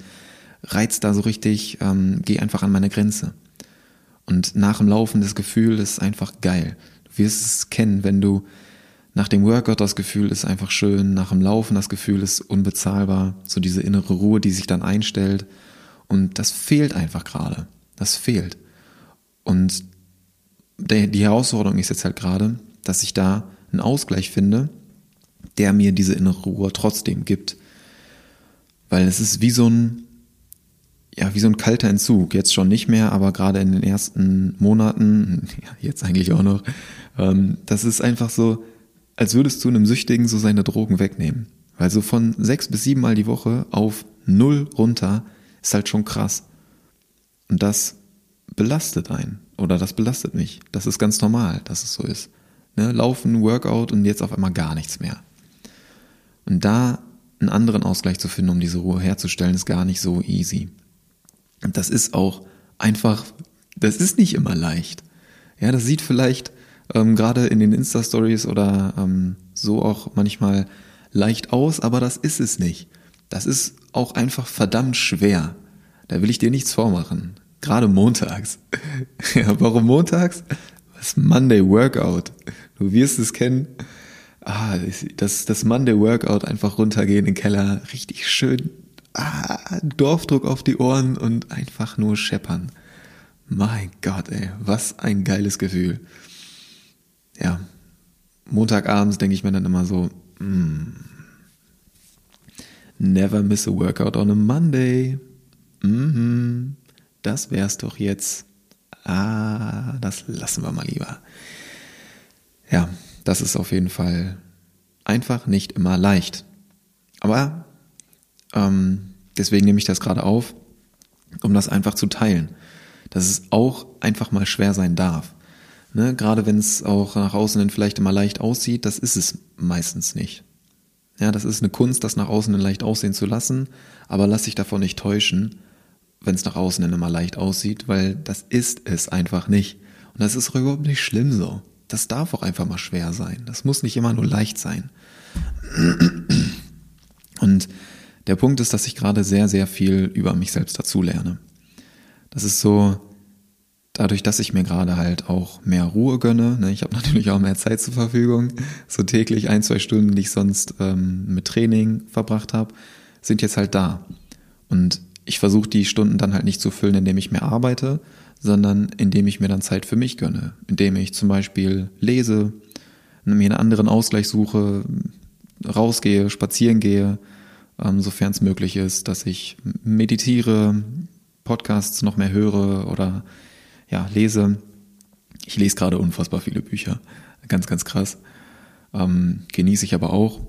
reiz da so richtig, ähm, gehe einfach an meine Grenze. Und nach dem Laufen das Gefühl ist einfach geil. Du wirst es kennen, wenn du nach dem Workout das Gefühl ist einfach schön, nach dem Laufen das Gefühl ist unbezahlbar, so diese innere Ruhe, die sich dann einstellt. Und das fehlt einfach gerade. Das fehlt. Und die Herausforderung ist jetzt halt gerade, dass ich da einen Ausgleich finde, der mir diese innere Ruhe trotzdem gibt. Weil es ist wie so ein, ja, wie so ein kalter Entzug. Jetzt schon nicht mehr, aber gerade in den ersten Monaten, <laughs> ja, jetzt eigentlich auch noch, ähm, das ist einfach so, als würdest du einem Süchtigen so seine Drogen wegnehmen. Weil so von sechs bis sieben Mal die Woche auf null runter ist halt schon krass. Und das belastet einen. Oder das belastet mich. Das ist ganz normal, dass es so ist. Ne? Laufen, Workout und jetzt auf einmal gar nichts mehr. Und da einen anderen Ausgleich zu finden, um diese Ruhe herzustellen, ist gar nicht so easy. Und das ist auch einfach, das ist nicht immer leicht. Ja, das sieht vielleicht ähm, gerade in den Insta-Stories oder ähm, so auch manchmal leicht aus, aber das ist es nicht. Das ist auch einfach verdammt schwer. Da will ich dir nichts vormachen. Gerade montags. <laughs> ja, warum montags? Das Monday Workout. Du wirst es kennen. Ah, das, das Monday Workout einfach runtergehen in den Keller, richtig schön ah, Dorfdruck auf die Ohren und einfach nur scheppern. Mein Gott, ey, was ein geiles Gefühl. Ja, Montagabends denke ich mir dann immer so, mm, never miss a workout on a Monday. Mhm, das wär's doch jetzt. Ah, das lassen wir mal lieber. Ja, das ist auf jeden Fall einfach nicht immer leicht. Aber ähm, deswegen nehme ich das gerade auf, um das einfach zu teilen. Dass es auch einfach mal schwer sein darf. Ne? Gerade wenn es auch nach außen hin vielleicht immer leicht aussieht, das ist es meistens nicht. Ja, das ist eine Kunst, das nach außen hin leicht aussehen zu lassen, aber lass dich davon nicht täuschen, wenn es nach außen hin immer leicht aussieht, weil das ist es einfach nicht. Und das ist auch überhaupt nicht schlimm so. Das darf auch einfach mal schwer sein. Das muss nicht immer nur leicht sein. Und der Punkt ist, dass ich gerade sehr, sehr viel über mich selbst dazu lerne. Das ist so, dadurch, dass ich mir gerade halt auch mehr Ruhe gönne, ne, ich habe <laughs> natürlich auch mehr Zeit zur Verfügung, so täglich ein, zwei Stunden, die ich sonst ähm, mit Training verbracht habe, sind jetzt halt da. Und ich versuche die Stunden dann halt nicht zu füllen, indem ich mehr arbeite, sondern indem ich mir dann Zeit für mich gönne, indem ich zum Beispiel lese, mir einen anderen Ausgleich suche, rausgehe, spazieren gehe, ähm, sofern es möglich ist, dass ich meditiere, Podcasts noch mehr höre oder ja, lese. Ich lese gerade unfassbar viele Bücher. Ganz, ganz krass. Ähm, genieße ich aber auch.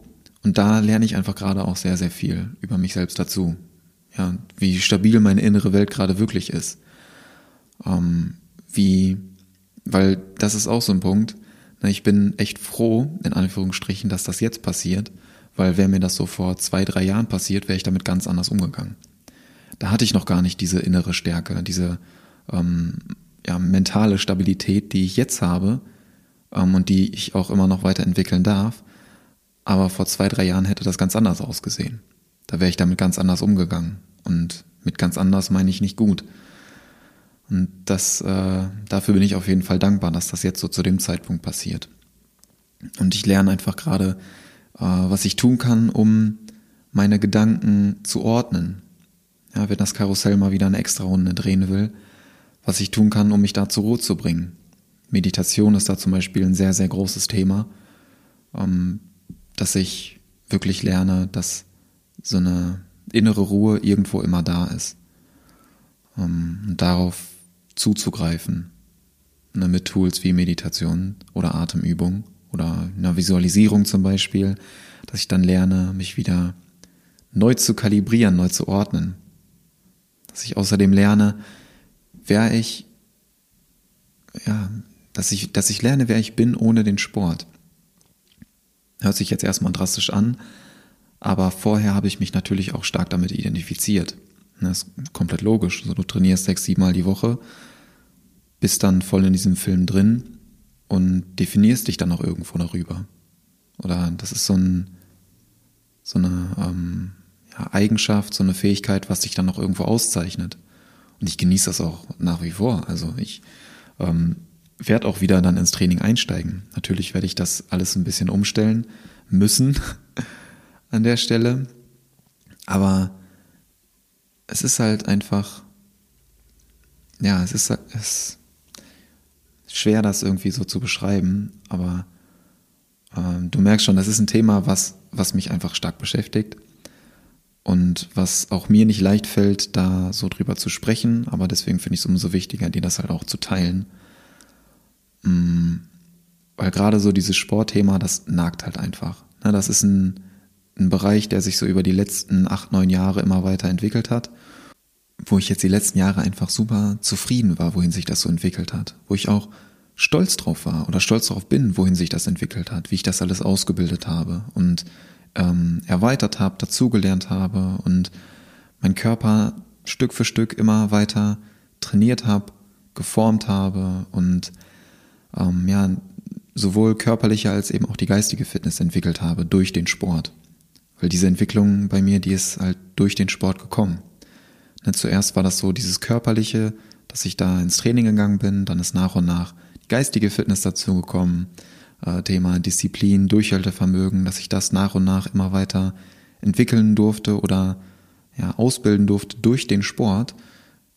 Und da lerne ich einfach gerade auch sehr, sehr viel über mich selbst dazu. Ja, wie stabil meine innere Welt gerade wirklich ist. Ähm, wie, weil das ist auch so ein Punkt. Ich bin echt froh, in Anführungsstrichen, dass das jetzt passiert, weil wäre mir das so vor zwei, drei Jahren passiert, wäre ich damit ganz anders umgegangen. Da hatte ich noch gar nicht diese innere Stärke, diese ähm, ja, mentale Stabilität, die ich jetzt habe ähm, und die ich auch immer noch weiterentwickeln darf. Aber vor zwei, drei Jahren hätte das ganz anders ausgesehen. Da wäre ich damit ganz anders umgegangen. Und mit ganz anders meine ich nicht gut. Und das, äh, dafür bin ich auf jeden Fall dankbar, dass das jetzt so zu dem Zeitpunkt passiert. Und ich lerne einfach gerade äh, was ich tun kann, um meine Gedanken zu ordnen. Ja, wenn das Karussell mal wieder eine extra Runde drehen will, was ich tun kann, um mich da zur Ruhe zu bringen. Meditation ist da zum Beispiel ein sehr, sehr großes Thema, ähm, dass ich wirklich lerne, dass so eine innere Ruhe irgendwo immer da ist. Ähm, und darauf zuzugreifen. Ne, mit Tools wie Meditation oder Atemübung oder einer Visualisierung zum Beispiel, dass ich dann lerne, mich wieder neu zu kalibrieren, neu zu ordnen. Dass ich außerdem lerne, wer ich, ja, dass ich, dass ich lerne, wer ich bin ohne den Sport. Hört sich jetzt erstmal drastisch an, aber vorher habe ich mich natürlich auch stark damit identifiziert. Das ist komplett logisch. Also du trainierst sechs, sieben Mal die Woche, bist dann voll in diesem Film drin und definierst dich dann auch irgendwo darüber. Oder das ist so, ein, so eine ähm, ja, Eigenschaft, so eine Fähigkeit, was dich dann auch irgendwo auszeichnet. Und ich genieße das auch nach wie vor. Also ich ähm, werde auch wieder dann ins Training einsteigen. Natürlich werde ich das alles ein bisschen umstellen müssen an der Stelle. Aber es ist halt einfach, ja, es ist, es, schwer, das irgendwie so zu beschreiben, aber ähm, du merkst schon, das ist ein Thema, was, was mich einfach stark beschäftigt und was auch mir nicht leicht fällt, da so drüber zu sprechen, aber deswegen finde ich es umso wichtiger, dir das halt auch zu teilen. Mhm. Weil gerade so dieses Sportthema, das nagt halt einfach. Ne, das ist ein, ein Bereich, der sich so über die letzten acht, neun Jahre immer weiter entwickelt hat wo ich jetzt die letzten Jahre einfach super zufrieden war, wohin sich das so entwickelt hat, wo ich auch stolz drauf war oder stolz darauf bin, wohin sich das entwickelt hat, wie ich das alles ausgebildet habe und ähm, erweitert habe, dazugelernt habe und mein Körper Stück für Stück immer weiter trainiert habe, geformt habe und ähm, ja, sowohl körperliche als eben auch die geistige Fitness entwickelt habe durch den Sport. Weil diese Entwicklung bei mir, die ist halt durch den Sport gekommen. Ne, zuerst war das so dieses körperliche, dass ich da ins Training gegangen bin, dann ist nach und nach die geistige Fitness dazu gekommen, äh, Thema Disziplin, Durchhaltevermögen, dass ich das nach und nach immer weiter entwickeln durfte oder ja, ausbilden durfte durch den Sport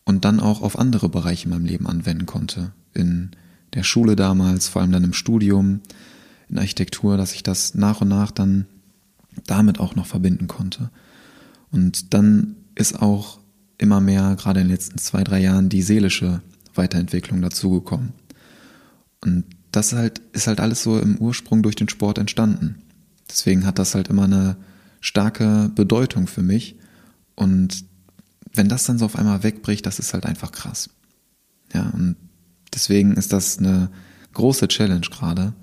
und dann auch auf andere Bereiche in meinem Leben anwenden konnte. In der Schule damals, vor allem dann im Studium, in Architektur, dass ich das nach und nach dann damit auch noch verbinden konnte. Und dann ist auch immer mehr, gerade in den letzten zwei, drei Jahren, die seelische Weiterentwicklung dazugekommen. Und das halt, ist halt alles so im Ursprung durch den Sport entstanden. Deswegen hat das halt immer eine starke Bedeutung für mich. Und wenn das dann so auf einmal wegbricht, das ist halt einfach krass. Ja, und deswegen ist das eine große Challenge gerade.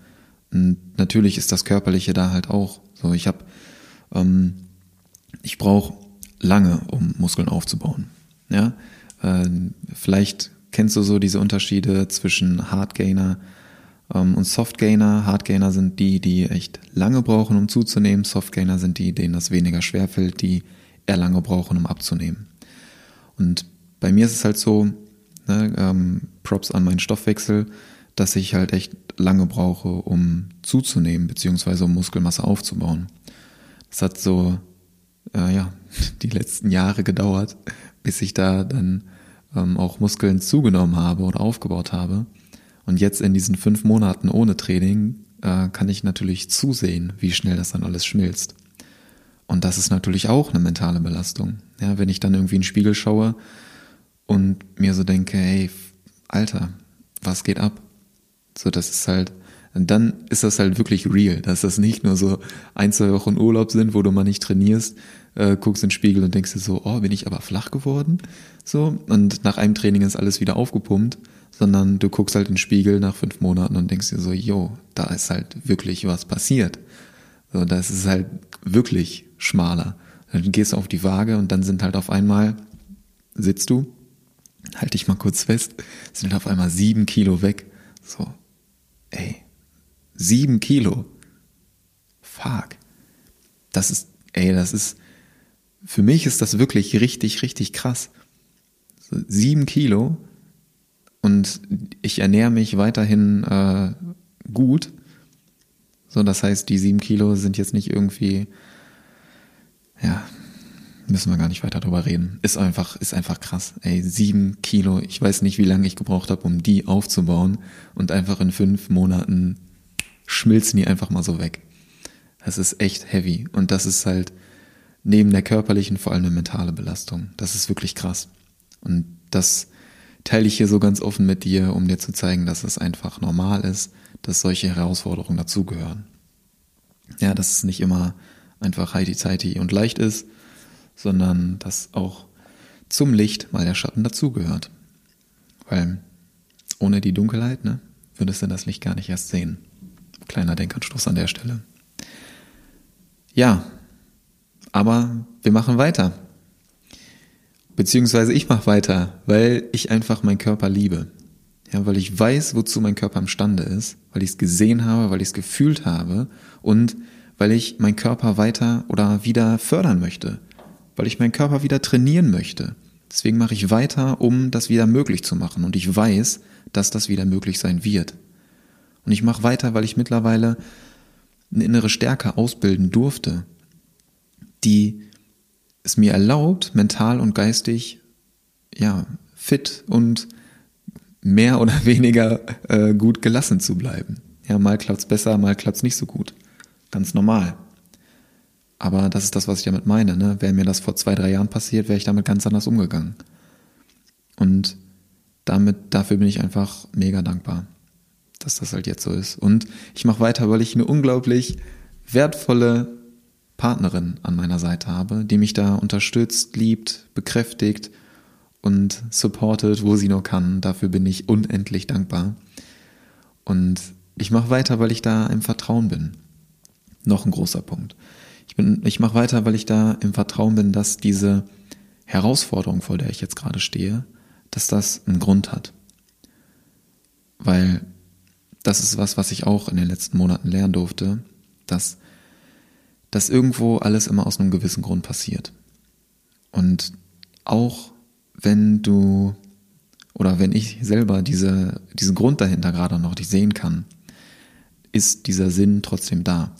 Und natürlich ist das Körperliche da halt auch so. Ich habe, ähm, ich brauche lange, um Muskeln aufzubauen. Ja, äh, vielleicht kennst du so diese Unterschiede zwischen Hardgainer ähm, und Softgainer. Hardgainer sind die, die echt lange brauchen, um zuzunehmen. Softgainer sind die, denen das weniger schwer fällt, die eher lange brauchen, um abzunehmen. Und bei mir ist es halt so, ne, ähm, Props an meinen Stoffwechsel, dass ich halt echt lange brauche, um zuzunehmen, beziehungsweise um Muskelmasse aufzubauen. Das hat so, äh, ja, <laughs> die letzten Jahre gedauert, bis ich da dann ähm, auch Muskeln zugenommen habe oder aufgebaut habe. Und jetzt in diesen fünf Monaten ohne Training äh, kann ich natürlich zusehen, wie schnell das dann alles schmilzt. Und das ist natürlich auch eine mentale Belastung. Ja, wenn ich dann irgendwie in den Spiegel schaue und mir so denke, hey, Alter, was geht ab? So, das ist halt, dann ist das halt wirklich real, dass das nicht nur so ein, zwei Wochen Urlaub sind, wo du mal nicht trainierst, äh, guckst in den Spiegel und denkst dir so, oh, bin ich aber flach geworden? So, und nach einem Training ist alles wieder aufgepumpt, sondern du guckst halt in den Spiegel nach fünf Monaten und denkst dir so, yo, da ist halt wirklich was passiert. So, da ist halt wirklich schmaler. Dann gehst du auf die Waage und dann sind halt auf einmal, sitzt du, halt dich mal kurz fest, sind halt auf einmal sieben Kilo weg. So, ey, sieben Kilo. Fuck. Das ist, ey, das ist, für mich ist das wirklich richtig, richtig krass. Sieben Kilo und ich ernähre mich weiterhin äh, gut. So, das heißt, die sieben Kilo sind jetzt nicht irgendwie, ja, müssen wir gar nicht weiter drüber reden. Ist einfach, ist einfach krass. Ey, sieben Kilo. Ich weiß nicht, wie lange ich gebraucht habe, um die aufzubauen und einfach in fünf Monaten schmilzen die einfach mal so weg. Das ist echt heavy und das ist halt neben der körperlichen vor allem eine mentale Belastung. Das ist wirklich krass. Und das teile ich hier so ganz offen mit dir, um dir zu zeigen, dass es einfach normal ist, dass solche Herausforderungen dazugehören. Ja, dass es nicht immer einfach heidi-zeiti und leicht ist, sondern dass auch zum Licht mal der Schatten dazugehört. Weil ohne die Dunkelheit, ne, würdest du das Licht gar nicht erst sehen. Kleiner Denkanstoß an der Stelle. Ja, aber wir machen weiter. Beziehungsweise ich mache weiter, weil ich einfach meinen Körper liebe. Ja, weil ich weiß, wozu mein Körper imstande ist, weil ich es gesehen habe, weil ich es gefühlt habe und weil ich meinen Körper weiter oder wieder fördern möchte, weil ich meinen Körper wieder trainieren möchte. Deswegen mache ich weiter, um das wieder möglich zu machen. Und ich weiß, dass das wieder möglich sein wird. Und ich mache weiter, weil ich mittlerweile eine innere Stärke ausbilden durfte, die es mir erlaubt, mental und geistig, ja, fit und mehr oder <laughs> weniger äh, gut gelassen zu bleiben. Ja, mal klappt's besser, mal klappt's nicht so gut. Ganz normal. Aber das ist das, was ich damit meine. Ne? Wäre mir das vor zwei, drei Jahren passiert, wäre ich damit ganz anders umgegangen. Und damit, dafür bin ich einfach mega dankbar, dass das halt jetzt so ist. Und ich mache weiter, weil ich eine unglaublich wertvolle Partnerin an meiner Seite habe, die mich da unterstützt, liebt, bekräftigt und supportet, wo sie nur kann. Dafür bin ich unendlich dankbar. Und ich mache weiter, weil ich da im Vertrauen bin. Noch ein großer Punkt. Ich, ich mache weiter, weil ich da im Vertrauen bin, dass diese Herausforderung, vor der ich jetzt gerade stehe, dass das einen Grund hat. Weil das ist was, was ich auch in den letzten Monaten lernen durfte, dass, dass irgendwo alles immer aus einem gewissen Grund passiert. Und auch wenn du oder wenn ich selber diese, diesen Grund dahinter gerade noch nicht sehen kann, ist dieser Sinn trotzdem da.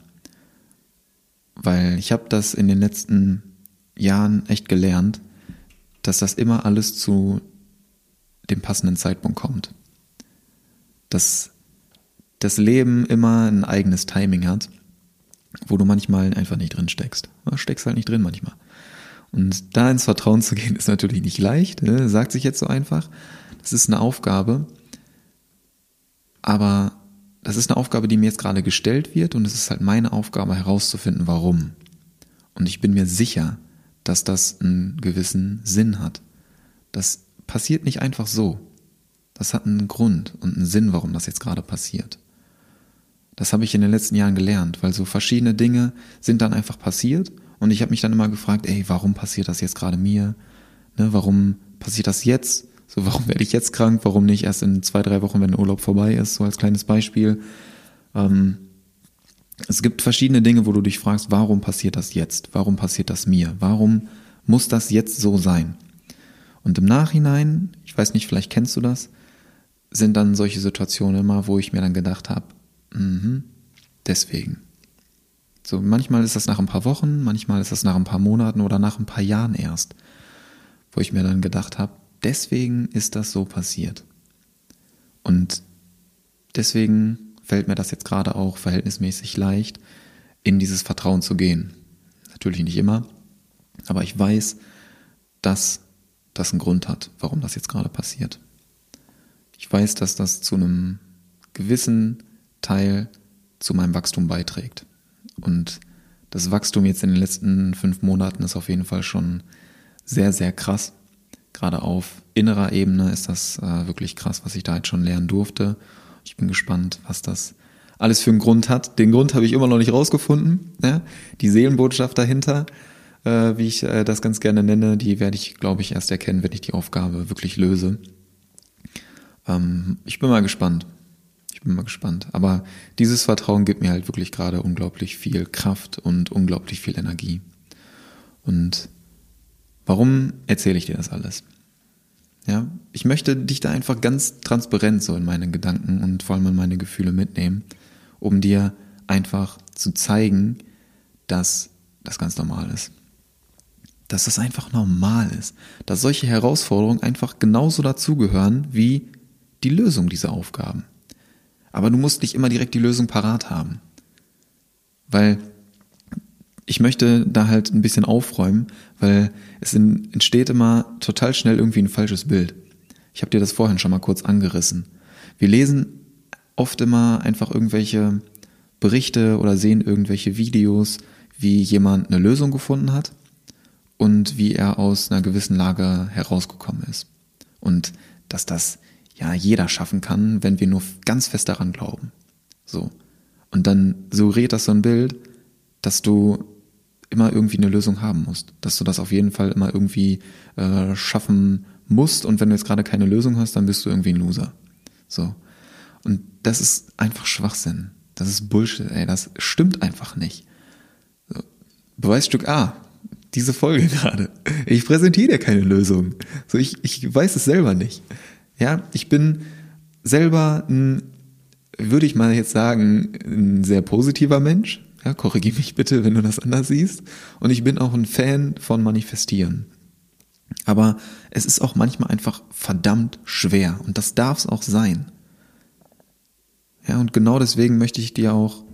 Weil ich habe das in den letzten Jahren echt gelernt, dass das immer alles zu dem passenden Zeitpunkt kommt. Dass das Leben immer ein eigenes Timing hat, wo du manchmal einfach nicht drin steckst. Steckst halt nicht drin manchmal. Und da ins Vertrauen zu gehen, <laughs> ist natürlich nicht leicht, ne? sagt sich jetzt so einfach. Das ist eine Aufgabe, aber das ist eine Aufgabe, die mir jetzt gerade gestellt wird und es ist halt meine Aufgabe herauszufinden, warum. Und ich bin mir sicher, dass das einen gewissen Sinn hat. Das passiert nicht einfach so. Das hat einen Grund und einen Sinn, warum das jetzt gerade passiert. Das habe ich in den letzten Jahren gelernt, weil so verschiedene Dinge sind dann einfach passiert und ich habe mich dann immer gefragt, ey, warum passiert das jetzt gerade mir? Ne, warum passiert das jetzt? So, warum werde ich jetzt krank? Warum nicht erst in zwei, drei Wochen, wenn Urlaub vorbei ist? So als kleines Beispiel. Ähm, es gibt verschiedene Dinge, wo du dich fragst, warum passiert das jetzt? Warum passiert das mir? Warum muss das jetzt so sein? Und im Nachhinein, ich weiß nicht, vielleicht kennst du das, sind dann solche Situationen immer, wo ich mir dann gedacht habe, mh, deswegen. So, manchmal ist das nach ein paar Wochen, manchmal ist das nach ein paar Monaten oder nach ein paar Jahren erst, wo ich mir dann gedacht habe, deswegen ist das so passiert. Und deswegen fällt mir das jetzt gerade auch verhältnismäßig leicht, in dieses Vertrauen zu gehen. Natürlich nicht immer, aber ich weiß, dass das einen Grund hat, warum das jetzt gerade passiert. Ich weiß, dass das zu einem gewissen Teil zu meinem Wachstum beiträgt. Und das Wachstum jetzt in den letzten fünf Monaten ist auf jeden Fall schon sehr, sehr krass. Gerade auf innerer Ebene ist das äh, wirklich krass, was ich da jetzt schon lernen durfte. Ich bin gespannt, was das alles für einen Grund hat. Den Grund habe ich immer noch nicht rausgefunden. Ja? Die Seelenbotschaft dahinter, äh, wie ich äh, das ganz gerne nenne, die werde ich, glaube ich, erst erkennen, wenn ich die Aufgabe wirklich löse. Ähm, ich bin mal gespannt. Ich bin mal gespannt. Aber dieses Vertrauen gibt mir halt wirklich gerade unglaublich viel Kraft und unglaublich viel Energie. Und warum erzähle ich dir das alles? Ja, ich möchte dich da einfach ganz transparent so in meine Gedanken und vor allem in meine Gefühle mitnehmen, um dir einfach zu zeigen, dass das ganz normal ist. Dass das einfach normal ist. Dass solche Herausforderungen einfach genauso dazugehören wie die Lösung dieser Aufgaben. Aber du musst nicht immer direkt die Lösung parat haben. Weil ich möchte da halt ein bisschen aufräumen, weil es entsteht immer total schnell irgendwie ein falsches Bild. Ich habe dir das vorhin schon mal kurz angerissen. Wir lesen oft immer einfach irgendwelche Berichte oder sehen irgendwelche Videos, wie jemand eine Lösung gefunden hat und wie er aus einer gewissen Lage herausgekommen ist. Und dass das ja jeder schaffen kann, wenn wir nur ganz fest daran glauben. So. Und dann suggeriert das so ein Bild, dass du immer irgendwie eine Lösung haben musst, dass du das auf jeden Fall immer irgendwie äh, schaffen musst und wenn du jetzt gerade keine Lösung hast, dann bist du irgendwie ein Loser. So. Und das ist einfach Schwachsinn. Das ist Bullshit, ey, das stimmt einfach nicht. So. Beweisstück A, diese Folge <laughs> gerade. Ich präsentiere dir keine Lösung. So, ich, ich weiß es selber nicht. Ja, ich bin selber ein, würde ich mal jetzt sagen, ein sehr positiver Mensch. Ja, korrigiere mich bitte, wenn du das anders siehst. Und ich bin auch ein Fan von Manifestieren. Aber es ist auch manchmal einfach verdammt schwer. Und das darf es auch sein. Ja, und genau deswegen möchte ich dir auch,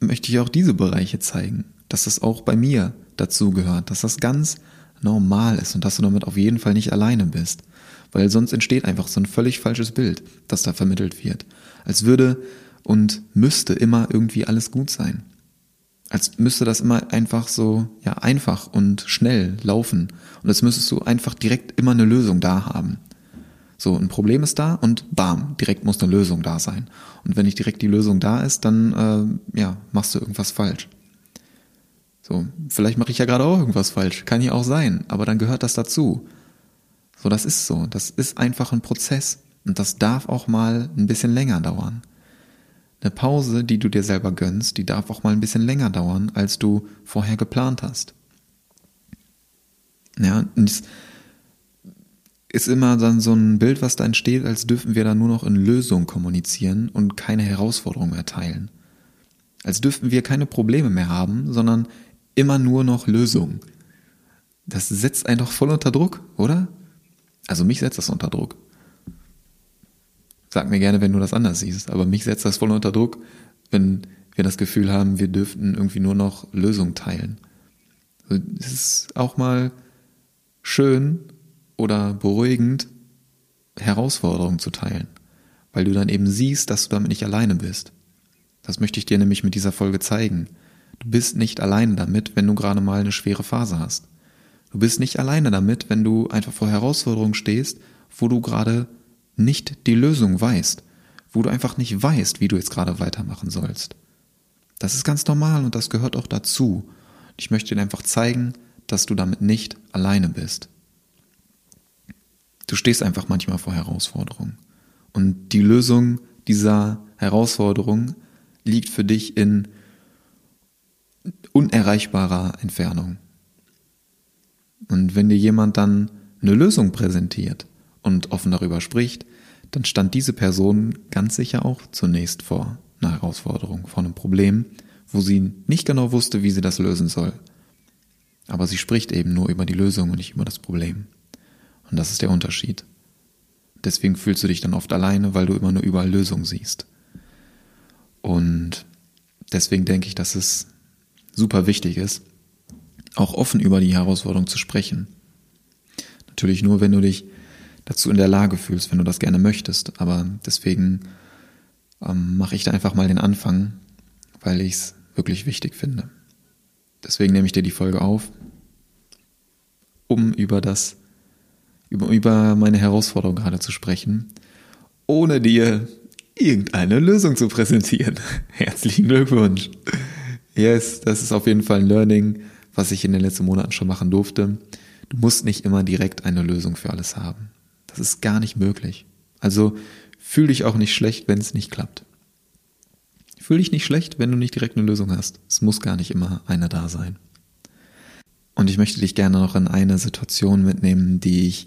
möchte ich auch diese Bereiche zeigen. Dass das auch bei mir dazu gehört. Dass das ganz normal ist und dass du damit auf jeden Fall nicht alleine bist weil sonst entsteht einfach so ein völlig falsches Bild, das da vermittelt wird. Als würde und müsste immer irgendwie alles gut sein. Als müsste das immer einfach so, ja, einfach und schnell laufen. Und als müsstest du einfach direkt immer eine Lösung da haben. So, ein Problem ist da und bam, direkt muss eine Lösung da sein. Und wenn nicht direkt die Lösung da ist, dann, äh, ja, machst du irgendwas falsch. So, vielleicht mache ich ja gerade auch irgendwas falsch. Kann ja auch sein, aber dann gehört das dazu. So, das ist so. Das ist einfach ein Prozess. Und das darf auch mal ein bisschen länger dauern. Eine Pause, die du dir selber gönnst, die darf auch mal ein bisschen länger dauern, als du vorher geplant hast. Ja, und es ist immer dann so ein Bild, was da entsteht, als dürfen wir da nur noch in Lösungen kommunizieren und keine Herausforderungen erteilen. Als dürften wir keine Probleme mehr haben, sondern immer nur noch Lösungen. Das setzt einen doch voll unter Druck, oder? Also mich setzt das unter Druck. Sag mir gerne, wenn du das anders siehst, aber mich setzt das voll unter Druck, wenn wir das Gefühl haben, wir dürften irgendwie nur noch Lösungen teilen. Es ist auch mal schön oder beruhigend, Herausforderungen zu teilen, weil du dann eben siehst, dass du damit nicht alleine bist. Das möchte ich dir nämlich mit dieser Folge zeigen. Du bist nicht alleine damit, wenn du gerade mal eine schwere Phase hast. Du bist nicht alleine damit, wenn du einfach vor Herausforderungen stehst, wo du gerade nicht die Lösung weißt, wo du einfach nicht weißt, wie du jetzt gerade weitermachen sollst. Das ist ganz normal und das gehört auch dazu. Ich möchte dir einfach zeigen, dass du damit nicht alleine bist. Du stehst einfach manchmal vor Herausforderungen. Und die Lösung dieser Herausforderung liegt für dich in unerreichbarer Entfernung. Und wenn dir jemand dann eine Lösung präsentiert und offen darüber spricht, dann stand diese Person ganz sicher auch zunächst vor einer Herausforderung, vor einem Problem, wo sie nicht genau wusste, wie sie das lösen soll. Aber sie spricht eben nur über die Lösung und nicht über das Problem. Und das ist der Unterschied. Deswegen fühlst du dich dann oft alleine, weil du immer nur überall Lösungen siehst. Und deswegen denke ich, dass es super wichtig ist, auch offen über die Herausforderung zu sprechen. Natürlich nur, wenn du dich dazu in der Lage fühlst, wenn du das gerne möchtest. Aber deswegen ähm, mache ich da einfach mal den Anfang, weil ich es wirklich wichtig finde. Deswegen nehme ich dir die Folge auf, um über das, über, über meine Herausforderung gerade zu sprechen, ohne dir irgendeine Lösung zu präsentieren. <laughs> Herzlichen Glückwunsch. Yes, das ist auf jeden Fall ein Learning, was ich in den letzten Monaten schon machen durfte. Du musst nicht immer direkt eine Lösung für alles haben. Das ist gar nicht möglich. Also fühl dich auch nicht schlecht, wenn es nicht klappt. Fühl dich nicht schlecht, wenn du nicht direkt eine Lösung hast. Es muss gar nicht immer eine da sein. Und ich möchte dich gerne noch in eine Situation mitnehmen, die ich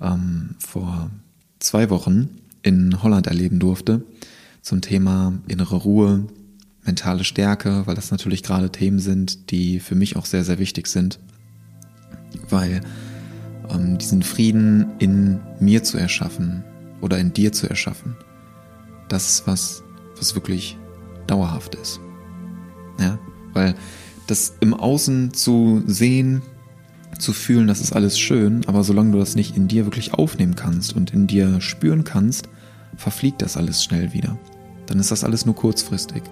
ähm, vor zwei Wochen in Holland erleben durfte, zum Thema innere Ruhe, mentale Stärke, weil das natürlich gerade Themen sind, die für mich auch sehr, sehr wichtig sind, weil ähm, diesen Frieden in mir zu erschaffen oder in dir zu erschaffen, das ist was, was wirklich dauerhaft ist. Ja, weil das im Außen zu sehen, zu fühlen, das ist alles schön, aber solange du das nicht in dir wirklich aufnehmen kannst und in dir spüren kannst, verfliegt das alles schnell wieder. Dann ist das alles nur kurzfristig.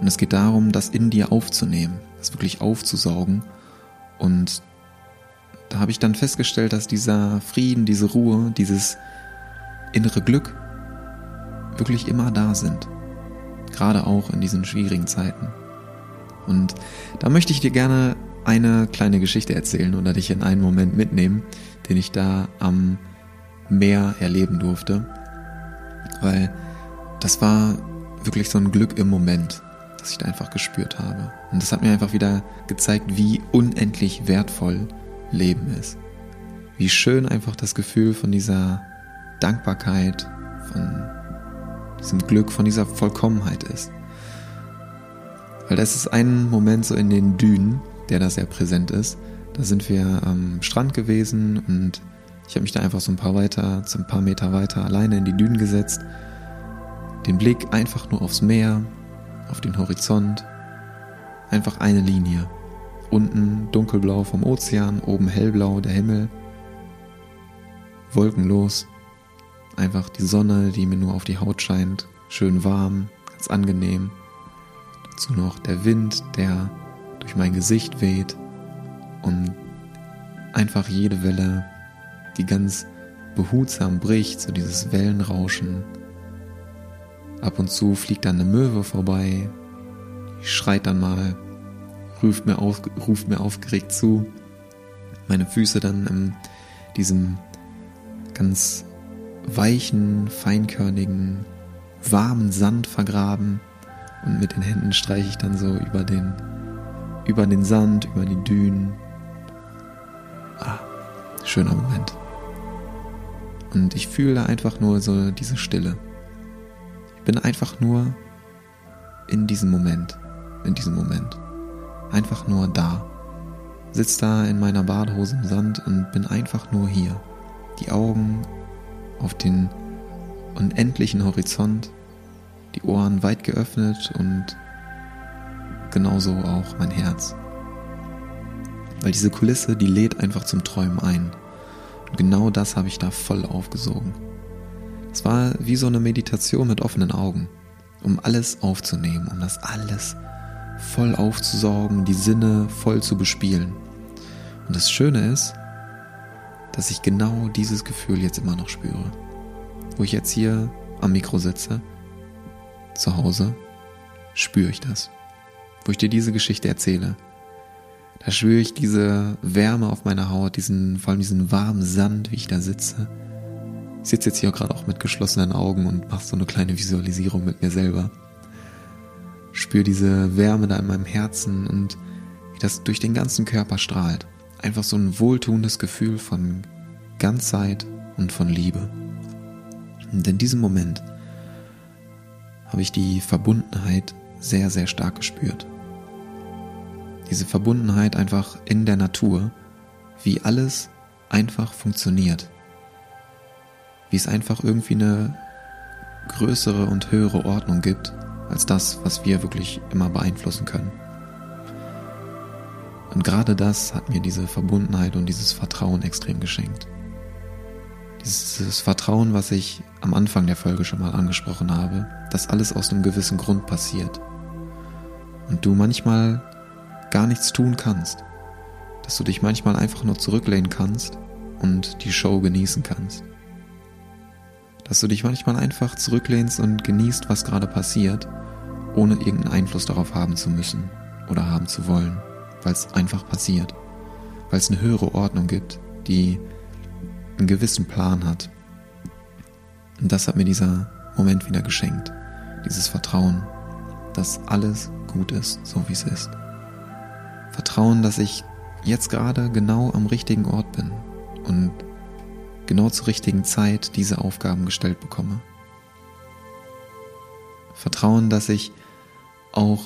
Und es geht darum, das in dir aufzunehmen, das wirklich aufzusaugen. Und da habe ich dann festgestellt, dass dieser Frieden, diese Ruhe, dieses innere Glück wirklich immer da sind. Gerade auch in diesen schwierigen Zeiten. Und da möchte ich dir gerne eine kleine Geschichte erzählen oder dich in einen Moment mitnehmen, den ich da am Meer erleben durfte weil das war wirklich so ein Glück im Moment, das ich da einfach gespürt habe. Und das hat mir einfach wieder gezeigt, wie unendlich wertvoll Leben ist. Wie schön einfach das Gefühl von dieser Dankbarkeit, von diesem Glück, von dieser Vollkommenheit ist. Weil das ist ein Moment so in den Dünen, der da sehr präsent ist. Da sind wir am Strand gewesen und ich habe mich da einfach so ein paar weiter, so ein paar Meter weiter alleine in die Dünen gesetzt, den Blick einfach nur aufs Meer, auf den Horizont, einfach eine Linie. Unten dunkelblau vom Ozean, oben hellblau der Himmel, wolkenlos, einfach die Sonne, die mir nur auf die Haut scheint, schön warm, ganz angenehm. Dazu noch der Wind, der durch mein Gesicht weht und einfach jede Welle die ganz behutsam bricht, so dieses Wellenrauschen. Ab und zu fliegt dann eine Möwe vorbei, schreit dann mal, ruft mir, auf, ruft mir aufgeregt zu. Meine Füße dann in diesem ganz weichen, feinkörnigen warmen Sand vergraben und mit den Händen streiche ich dann so über den, über den Sand, über die Dünen. Ah, schöner Moment. Und ich fühle einfach nur so diese Stille. Bin einfach nur in diesem Moment, in diesem Moment. Einfach nur da. Sitz da in meiner Badehose im Sand und bin einfach nur hier. Die Augen auf den unendlichen Horizont, die Ohren weit geöffnet und genauso auch mein Herz. Weil diese Kulisse, die lädt einfach zum Träumen ein. Und genau das habe ich da voll aufgesogen. Es war wie so eine Meditation mit offenen Augen, um alles aufzunehmen, um das alles voll aufzusaugen, die Sinne voll zu bespielen. Und das Schöne ist, dass ich genau dieses Gefühl jetzt immer noch spüre. Wo ich jetzt hier am Mikro sitze, zu Hause, spüre ich das. Wo ich dir diese Geschichte erzähle, da spüre ich diese Wärme auf meiner Haut, diesen, vor allem diesen warmen Sand, wie ich da sitze. Ich sitze jetzt hier gerade auch mit geschlossenen Augen und mache so eine kleine Visualisierung mit mir selber. Spüre diese Wärme da in meinem Herzen und wie das durch den ganzen Körper strahlt. Einfach so ein wohltuendes Gefühl von Ganzheit und von Liebe. Und in diesem Moment habe ich die Verbundenheit sehr, sehr stark gespürt. Diese Verbundenheit einfach in der Natur, wie alles einfach funktioniert. Wie es einfach irgendwie eine größere und höhere Ordnung gibt als das, was wir wirklich immer beeinflussen können. Und gerade das hat mir diese Verbundenheit und dieses Vertrauen extrem geschenkt. Dieses Vertrauen, was ich am Anfang der Folge schon mal angesprochen habe, dass alles aus einem gewissen Grund passiert. Und du manchmal gar nichts tun kannst. Dass du dich manchmal einfach nur zurücklehnen kannst und die Show genießen kannst. Dass du dich manchmal einfach zurücklehnst und genießt, was gerade passiert, ohne irgendeinen Einfluss darauf haben zu müssen oder haben zu wollen, weil es einfach passiert. Weil es eine höhere Ordnung gibt, die einen gewissen Plan hat. Und das hat mir dieser Moment wieder geschenkt. Dieses Vertrauen, dass alles gut ist, so wie es ist. Vertrauen, dass ich jetzt gerade genau am richtigen Ort bin und genau zur richtigen Zeit diese Aufgaben gestellt bekomme. Vertrauen, dass ich auch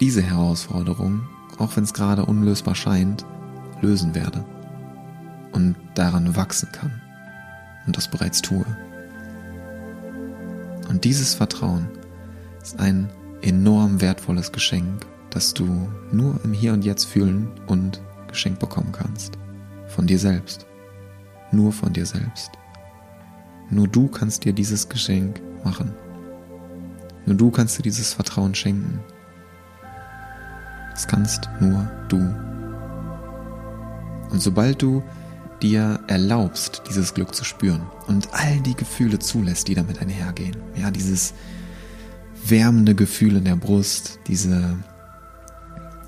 diese Herausforderung, auch wenn es gerade unlösbar scheint, lösen werde und daran wachsen kann und das bereits tue. Und dieses Vertrauen ist ein enorm wertvolles Geschenk das du nur im Hier und Jetzt fühlen und geschenkt bekommen kannst. Von dir selbst. Nur von dir selbst. Nur du kannst dir dieses Geschenk machen. Nur du kannst dir dieses Vertrauen schenken. Das kannst nur du. Und sobald du dir erlaubst, dieses Glück zu spüren und all die Gefühle zulässt, die damit einhergehen, ja, dieses wärmende Gefühl in der Brust, diese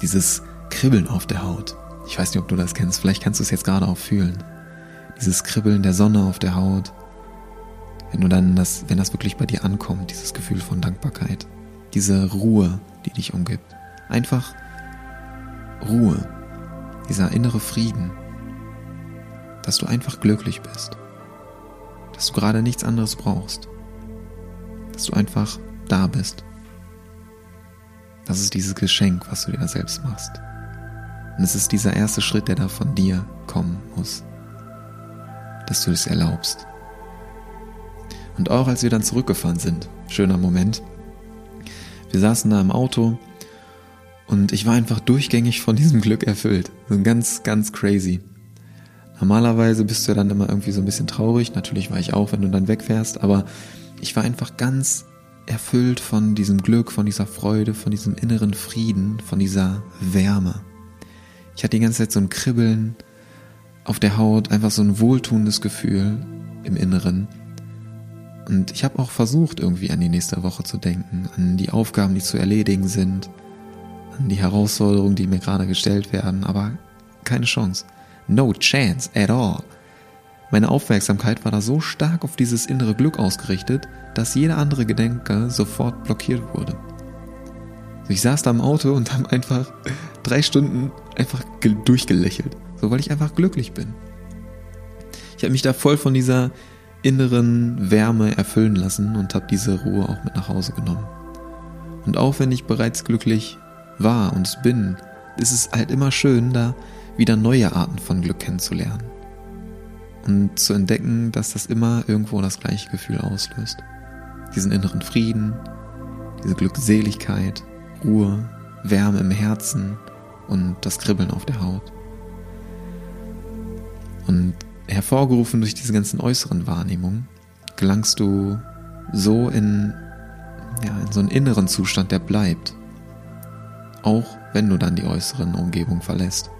dieses Kribbeln auf der Haut. Ich weiß nicht, ob du das kennst, vielleicht kannst du es jetzt gerade auch fühlen. Dieses Kribbeln der Sonne auf der Haut. Wenn du dann das, wenn das wirklich bei dir ankommt, dieses Gefühl von Dankbarkeit. Diese Ruhe, die dich umgibt. Einfach Ruhe. Dieser innere Frieden. Dass du einfach glücklich bist. Dass du gerade nichts anderes brauchst. Dass du einfach da bist. Das ist dieses Geschenk, was du dir da selbst machst. Und es ist dieser erste Schritt, der da von dir kommen muss. Dass du es erlaubst. Und auch als wir dann zurückgefahren sind, schöner Moment, wir saßen da im Auto und ich war einfach durchgängig von diesem Glück erfüllt. So ganz, ganz crazy. Normalerweise bist du dann immer irgendwie so ein bisschen traurig. Natürlich war ich auch, wenn du dann wegfährst, aber ich war einfach ganz erfüllt von diesem Glück, von dieser Freude, von diesem inneren Frieden, von dieser Wärme. Ich hatte die ganze Zeit so ein Kribbeln auf der Haut, einfach so ein wohltuendes Gefühl im Inneren. Und ich habe auch versucht, irgendwie an die nächste Woche zu denken, an die Aufgaben, die zu erledigen sind, an die Herausforderungen, die mir gerade gestellt werden, aber keine Chance. No chance at all. Meine Aufmerksamkeit war da so stark auf dieses innere Glück ausgerichtet, dass jeder andere Gedanke sofort blockiert wurde. Ich saß da im Auto und habe einfach drei Stunden einfach durchgelächelt, so weil ich einfach glücklich bin. Ich habe mich da voll von dieser inneren Wärme erfüllen lassen und habe diese Ruhe auch mit nach Hause genommen. Und auch wenn ich bereits glücklich war und bin, ist es halt immer schön, da wieder neue Arten von Glück kennenzulernen. Und zu entdecken, dass das immer irgendwo das gleiche Gefühl auslöst. Diesen inneren Frieden, diese Glückseligkeit, Ruhe, Wärme im Herzen und das Kribbeln auf der Haut. Und hervorgerufen durch diese ganzen äußeren Wahrnehmungen, gelangst du so in, ja, in so einen inneren Zustand, der bleibt. Auch wenn du dann die äußeren Umgebung verlässt.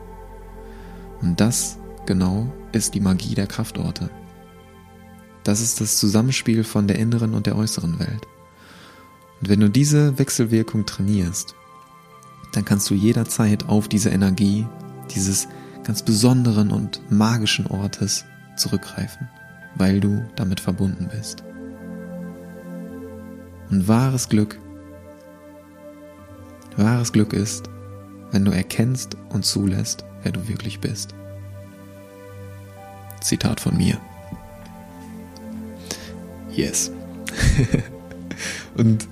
Und das genau ist die Magie der Kraftorte. Das ist das Zusammenspiel von der inneren und der äußeren Welt. Und wenn du diese Wechselwirkung trainierst, dann kannst du jederzeit auf diese Energie dieses ganz besonderen und magischen Ortes zurückgreifen, weil du damit verbunden bist. Und wahres Glück, wahres Glück ist, wenn du erkennst und zulässt, wer du wirklich bist. Zitat von mir. Yes. <laughs> und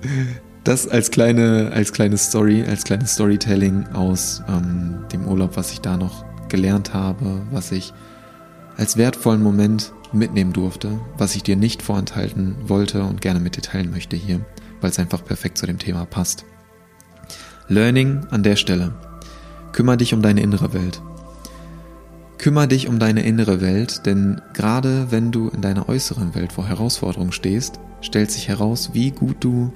das als kleine, als kleine Story, als kleines Storytelling aus ähm, dem Urlaub, was ich da noch gelernt habe, was ich als wertvollen Moment mitnehmen durfte, was ich dir nicht vorenthalten wollte und gerne mit dir teilen möchte hier, weil es einfach perfekt zu dem Thema passt. Learning an der Stelle. Kümmer dich um deine innere Welt. Kümmer dich um deine innere Welt, denn gerade wenn du in deiner äußeren Welt vor Herausforderungen stehst, stellt sich heraus, wie gut du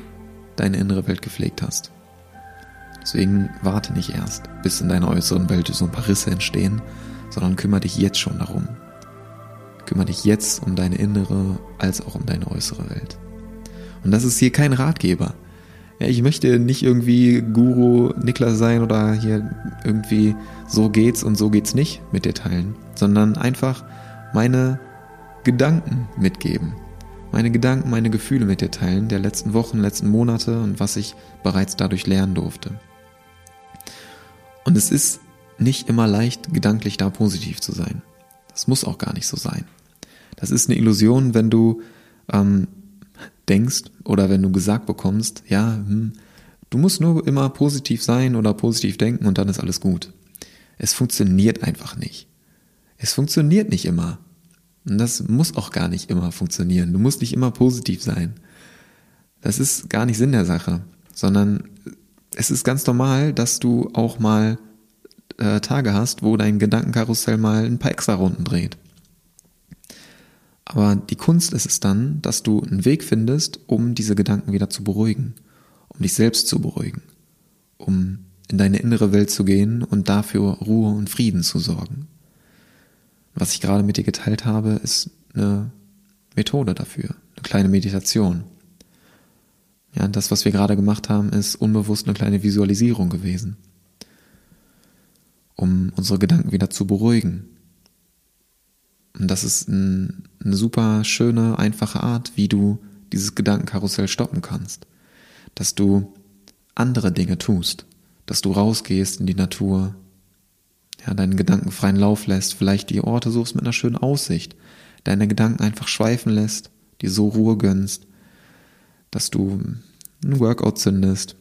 deine innere Welt gepflegt hast. Deswegen warte nicht erst, bis in deiner äußeren Welt so ein paar Risse entstehen, sondern kümmere dich jetzt schon darum. Kümmere dich jetzt um deine innere als auch um deine äußere Welt. Und das ist hier kein Ratgeber. Ja, ich möchte nicht irgendwie Guru Niklas sein oder hier irgendwie so geht's und so geht's nicht mit dir teilen, sondern einfach meine Gedanken mitgeben. Meine Gedanken, meine Gefühle mit dir teilen der letzten Wochen, letzten Monate und was ich bereits dadurch lernen durfte. Und es ist nicht immer leicht, gedanklich da positiv zu sein. Das muss auch gar nicht so sein. Das ist eine Illusion, wenn du ähm, denkst oder wenn du gesagt bekommst, ja, hm, du musst nur immer positiv sein oder positiv denken und dann ist alles gut. Es funktioniert einfach nicht. Es funktioniert nicht immer. Und das muss auch gar nicht immer funktionieren. Du musst nicht immer positiv sein. Das ist gar nicht Sinn der Sache, sondern es ist ganz normal, dass du auch mal äh, Tage hast, wo dein Gedankenkarussell mal ein paar extra Runden dreht. Aber die Kunst ist es dann, dass du einen Weg findest, um diese Gedanken wieder zu beruhigen, um dich selbst zu beruhigen, um in deine innere Welt zu gehen und dafür Ruhe und Frieden zu sorgen. Was ich gerade mit dir geteilt habe, ist eine Methode dafür, eine kleine Meditation. Ja, das, was wir gerade gemacht haben, ist unbewusst eine kleine Visualisierung gewesen, um unsere Gedanken wieder zu beruhigen. Und das ist ein, eine super schöne, einfache Art, wie du dieses Gedankenkarussell stoppen kannst. Dass du andere Dinge tust, dass du rausgehst in die Natur, ja, deinen Gedanken freien Lauf lässt, vielleicht die Orte suchst mit einer schönen Aussicht, deine Gedanken einfach schweifen lässt, dir so Ruhe gönnst, dass du ein Workout zündest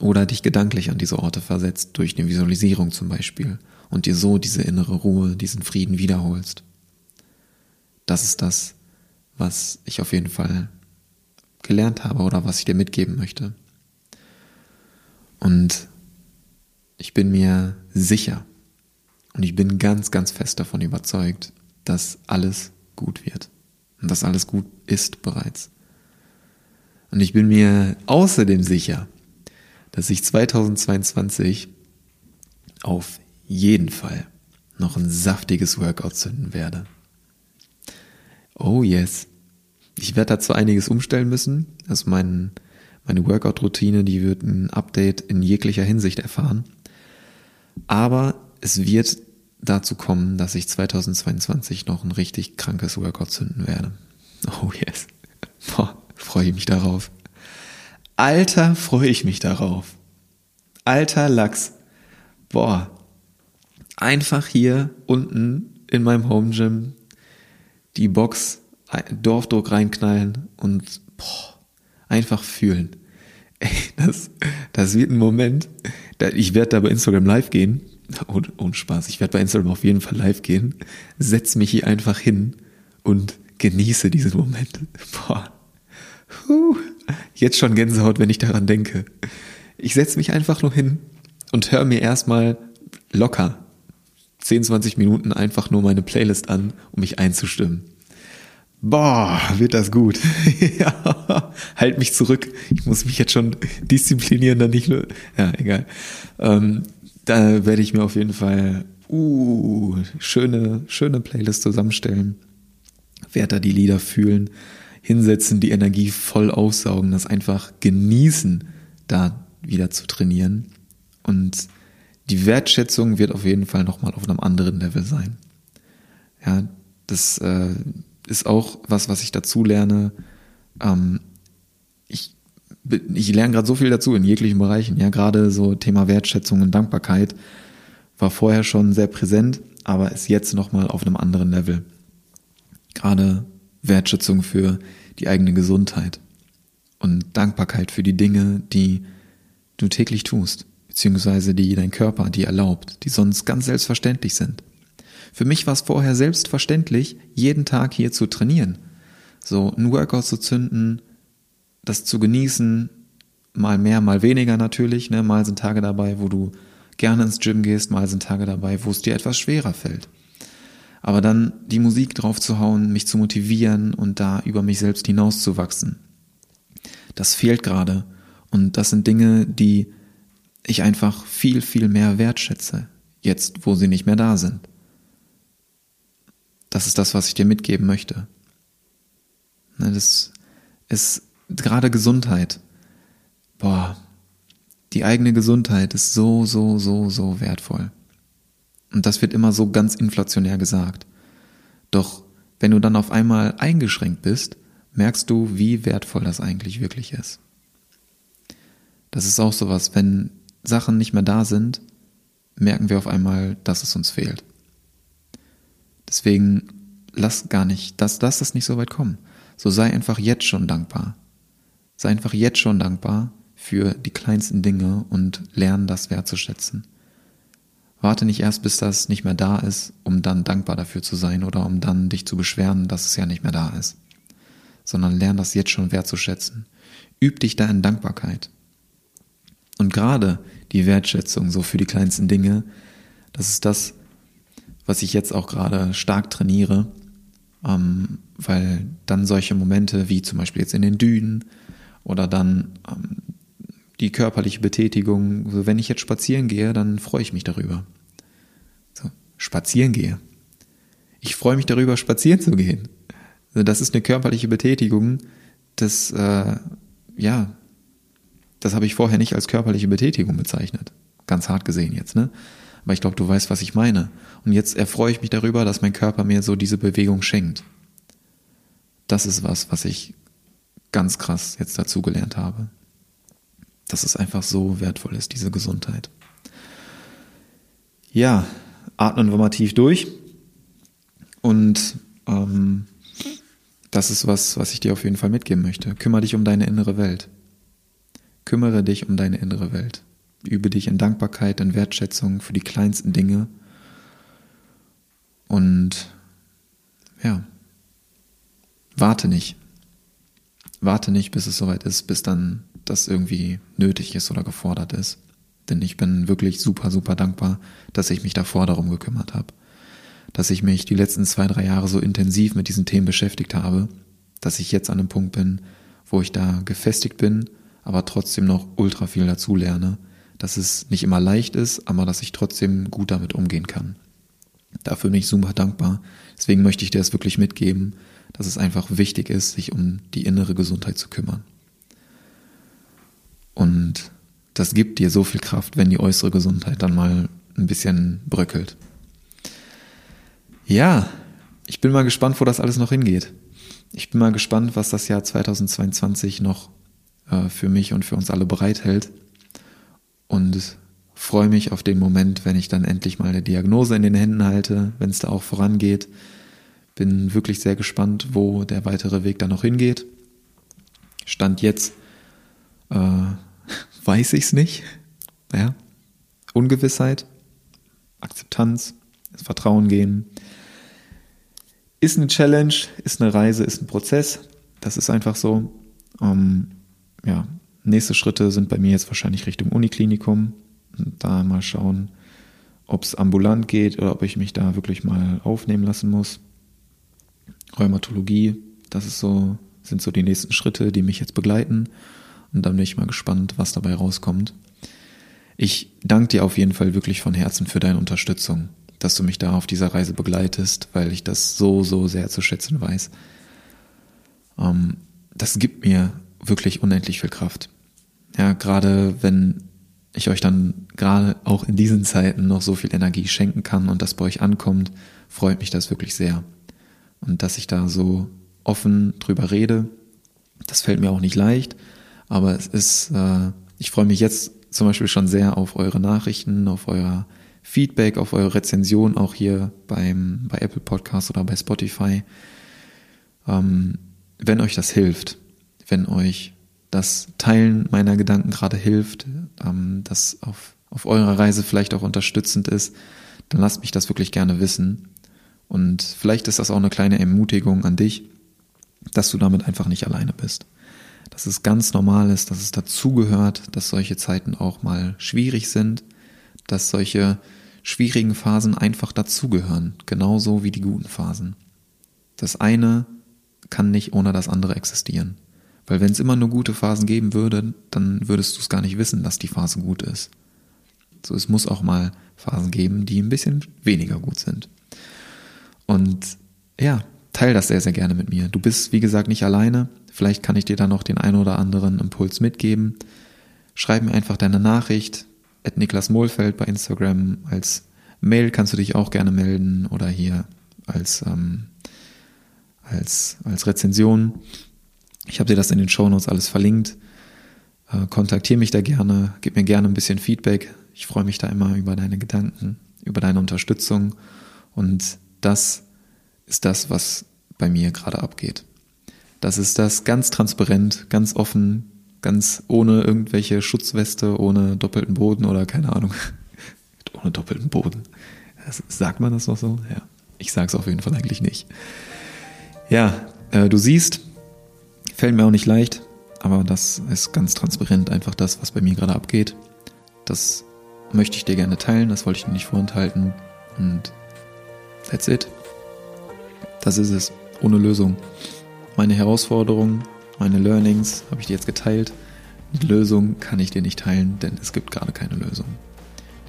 oder dich gedanklich an diese Orte versetzt, durch eine Visualisierung zum Beispiel, und dir so diese innere Ruhe, diesen Frieden wiederholst. Das ist das, was ich auf jeden Fall gelernt habe oder was ich dir mitgeben möchte. Und ich bin mir sicher und ich bin ganz, ganz fest davon überzeugt, dass alles gut wird und dass alles gut ist bereits. Und ich bin mir außerdem sicher, dass ich 2022 auf jeden Fall noch ein saftiges Workout zünden werde. Oh yes. Ich werde dazu einiges umstellen müssen. Also mein, meine Workout-Routine, die wird ein Update in jeglicher Hinsicht erfahren. Aber es wird dazu kommen, dass ich 2022 noch ein richtig krankes Workout zünden werde. Oh yes. Boah, freue ich mich darauf. Alter, freue ich mich darauf. Alter Lachs. Boah. Einfach hier unten in meinem Home Gym die Box Dorfdruck reinknallen und boah, einfach fühlen. <laughs> Ey, das, das wird ein Moment. Ich werde da bei Instagram live gehen. <laughs> Ohne, ohne Spaß. Ich werde bei Instagram auf jeden Fall live gehen. Setz mich hier einfach hin und genieße diesen Moment. <laughs> Boah. Jetzt schon Gänsehaut, wenn ich daran denke. Ich setze mich einfach nur hin und höre mir erstmal locker 10, 20 Minuten einfach nur meine Playlist an, um mich einzustimmen. Boah, wird das gut. <laughs> ja, halt mich zurück. Ich muss mich jetzt schon disziplinieren, dann nicht nur. Ja, egal. Ähm, da werde ich mir auf jeden Fall uh, schöne, schöne Playlist zusammenstellen. Werde da die Lieder fühlen, hinsetzen, die Energie voll aufsaugen, das einfach genießen, da wieder zu trainieren. Und die Wertschätzung wird auf jeden Fall nochmal auf einem anderen Level sein. Ja, das äh, ist auch was, was ich dazu lerne. Ähm, ich, ich lerne gerade so viel dazu in jeglichen Bereichen. Ja, gerade so Thema Wertschätzung und Dankbarkeit war vorher schon sehr präsent, aber ist jetzt nochmal auf einem anderen Level. Gerade Wertschätzung für die eigene Gesundheit und Dankbarkeit für die Dinge, die du täglich tust, beziehungsweise die dein Körper dir erlaubt, die sonst ganz selbstverständlich sind. Für mich war es vorher selbstverständlich, jeden Tag hier zu trainieren. So ein Workout zu zünden, das zu genießen, mal mehr, mal weniger natürlich. Ne? Mal sind Tage dabei, wo du gerne ins Gym gehst, mal sind Tage dabei, wo es dir etwas schwerer fällt. Aber dann die Musik drauf zu hauen, mich zu motivieren und da über mich selbst hinauszuwachsen. Das fehlt gerade. Und das sind Dinge, die ich einfach viel, viel mehr wertschätze. Jetzt, wo sie nicht mehr da sind. Das ist das, was ich dir mitgeben möchte. Ne, das ist gerade Gesundheit. Boah, die eigene Gesundheit ist so, so, so, so wertvoll. Und das wird immer so ganz inflationär gesagt. Doch wenn du dann auf einmal eingeschränkt bist, merkst du, wie wertvoll das eigentlich wirklich ist. Das ist auch sowas, wenn Sachen nicht mehr da sind, merken wir auf einmal, dass es uns fehlt. Deswegen lass gar nicht, das, lass das nicht so weit kommen. So sei einfach jetzt schon dankbar. Sei einfach jetzt schon dankbar für die kleinsten Dinge und lern das wertzuschätzen. Warte nicht erst, bis das nicht mehr da ist, um dann dankbar dafür zu sein oder um dann dich zu beschweren, dass es ja nicht mehr da ist. Sondern lern das jetzt schon wertzuschätzen. Üb dich da in Dankbarkeit. Und gerade die Wertschätzung so für die kleinsten Dinge, das ist das, was ich jetzt auch gerade stark trainiere, ähm, weil dann solche Momente wie zum Beispiel jetzt in den Dünen oder dann ähm, die körperliche Betätigung. So, wenn ich jetzt spazieren gehe, dann freue ich mich darüber. So, spazieren gehe. Ich freue mich darüber, spazieren zu gehen. Also, das ist eine körperliche Betätigung, das, äh, ja, das habe ich vorher nicht als körperliche Betätigung bezeichnet. Ganz hart gesehen jetzt, ne? Aber ich glaube, du weißt, was ich meine. Und jetzt erfreue ich mich darüber, dass mein Körper mir so diese Bewegung schenkt. Das ist was, was ich ganz krass jetzt dazugelernt habe dass es einfach so wertvoll ist, diese Gesundheit. Ja, atmen wir mal tief durch. Und ähm, das ist was, was ich dir auf jeden Fall mitgeben möchte. Kümmere dich um deine innere Welt. Kümmere dich um deine innere Welt. Übe dich in Dankbarkeit, in Wertschätzung für die kleinsten Dinge. Und ja, warte nicht. Warte nicht, bis es soweit ist, bis dann das irgendwie nötig ist oder gefordert ist. Denn ich bin wirklich super, super dankbar, dass ich mich davor darum gekümmert habe. Dass ich mich die letzten zwei, drei Jahre so intensiv mit diesen Themen beschäftigt habe, dass ich jetzt an einem Punkt bin, wo ich da gefestigt bin, aber trotzdem noch ultra viel dazu lerne, dass es nicht immer leicht ist, aber dass ich trotzdem gut damit umgehen kann. Dafür bin ich super dankbar. Deswegen möchte ich dir das wirklich mitgeben, dass es einfach wichtig ist, sich um die innere Gesundheit zu kümmern. Und das gibt dir so viel Kraft, wenn die äußere Gesundheit dann mal ein bisschen bröckelt. Ja, ich bin mal gespannt, wo das alles noch hingeht. Ich bin mal gespannt, was das Jahr 2022 noch äh, für mich und für uns alle bereithält. Und freue mich auf den Moment, wenn ich dann endlich mal eine Diagnose in den Händen halte, wenn es da auch vorangeht. Bin wirklich sehr gespannt, wo der weitere Weg da noch hingeht. Stand jetzt äh, <laughs> weiß ich es nicht. Ja. Ungewissheit, Akzeptanz, das Vertrauen gehen. Ist eine Challenge, ist eine Reise, ist ein Prozess. Das ist einfach so. Ähm, ja, nächste Schritte sind bei mir jetzt wahrscheinlich Richtung Uniklinikum. Und da mal schauen, ob es ambulant geht oder ob ich mich da wirklich mal aufnehmen lassen muss. Rheumatologie, das ist so, sind so die nächsten Schritte, die mich jetzt begleiten. Und dann bin ich mal gespannt, was dabei rauskommt. Ich danke dir auf jeden Fall wirklich von Herzen für deine Unterstützung, dass du mich da auf dieser Reise begleitest, weil ich das so, so sehr zu schätzen weiß. Ähm, das gibt mir wirklich unendlich viel Kraft. Ja, gerade wenn ich euch dann gerade auch in diesen Zeiten noch so viel Energie schenken kann und das bei euch ankommt, freut mich das wirklich sehr. Und dass ich da so offen drüber rede, das fällt mir auch nicht leicht, aber es ist, äh, ich freue mich jetzt zum Beispiel schon sehr auf eure Nachrichten, auf euer Feedback, auf eure Rezension, auch hier beim, bei Apple Podcast oder bei Spotify. Ähm, wenn euch das hilft, wenn euch das Teilen meiner Gedanken gerade hilft, ähm, das auf, auf eurer Reise vielleicht auch unterstützend ist, dann lasst mich das wirklich gerne wissen. Und vielleicht ist das auch eine kleine Ermutigung an dich, dass du damit einfach nicht alleine bist dass es ganz normal ist, dass es dazugehört, dass solche Zeiten auch mal schwierig sind, dass solche schwierigen Phasen einfach dazugehören, genauso wie die guten Phasen. Das eine kann nicht ohne das andere existieren. Weil wenn es immer nur gute Phasen geben würde, dann würdest du es gar nicht wissen, dass die Phase gut ist. So, es muss auch mal Phasen geben, die ein bisschen weniger gut sind. Und ja, teil das sehr, sehr gerne mit mir. Du bist, wie gesagt, nicht alleine. Vielleicht kann ich dir da noch den einen oder anderen Impuls mitgeben. Schreib mir einfach deine Nachricht. At Niklas Mohlfeld bei Instagram. Als Mail kannst du dich auch gerne melden oder hier als, ähm, als, als Rezension. Ich habe dir das in den Show Notes alles verlinkt. Äh, kontaktiere mich da gerne, gib mir gerne ein bisschen Feedback. Ich freue mich da immer über deine Gedanken, über deine Unterstützung. Und das ist das, was bei mir gerade abgeht. Das ist das ganz transparent, ganz offen, ganz ohne irgendwelche Schutzweste, ohne doppelten Boden oder keine Ahnung. <laughs> ohne doppelten Boden. Sagt man das noch so? Ja. Ich sag's auf jeden Fall eigentlich nicht. Ja, äh, du siehst, fällt mir auch nicht leicht, aber das ist ganz transparent einfach das, was bei mir gerade abgeht. Das möchte ich dir gerne teilen, das wollte ich dir nicht vorenthalten. Und that's it. Das ist es. Ohne Lösung. Meine Herausforderungen, meine Learnings habe ich dir jetzt geteilt. Die Lösung kann ich dir nicht teilen, denn es gibt gerade keine Lösung.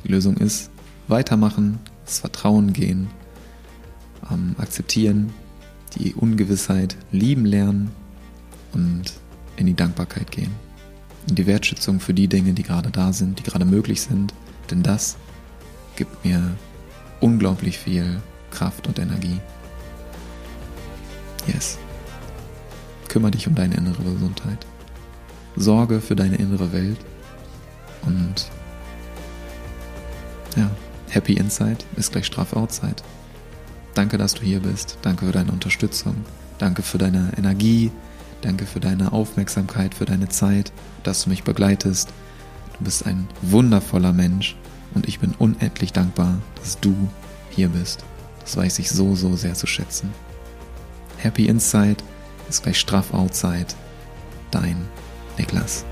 Die Lösung ist weitermachen, das Vertrauen gehen, ähm, akzeptieren, die Ungewissheit lieben lernen und in die Dankbarkeit gehen. In die Wertschätzung für die Dinge, die gerade da sind, die gerade möglich sind. Denn das gibt mir unglaublich viel Kraft und Energie. Yes. Kümmere dich um deine innere Gesundheit. Sorge für deine innere Welt. Und ja, Happy Inside ist gleich Straff Outside. Danke, dass du hier bist. Danke für deine Unterstützung. Danke für deine Energie. Danke für deine Aufmerksamkeit, für deine Zeit, dass du mich begleitest. Du bist ein wundervoller Mensch und ich bin unendlich dankbar, dass du hier bist. Das weiß ich so, so sehr zu schätzen. Happy Inside ist gleich straff Outside. Dein Niklas.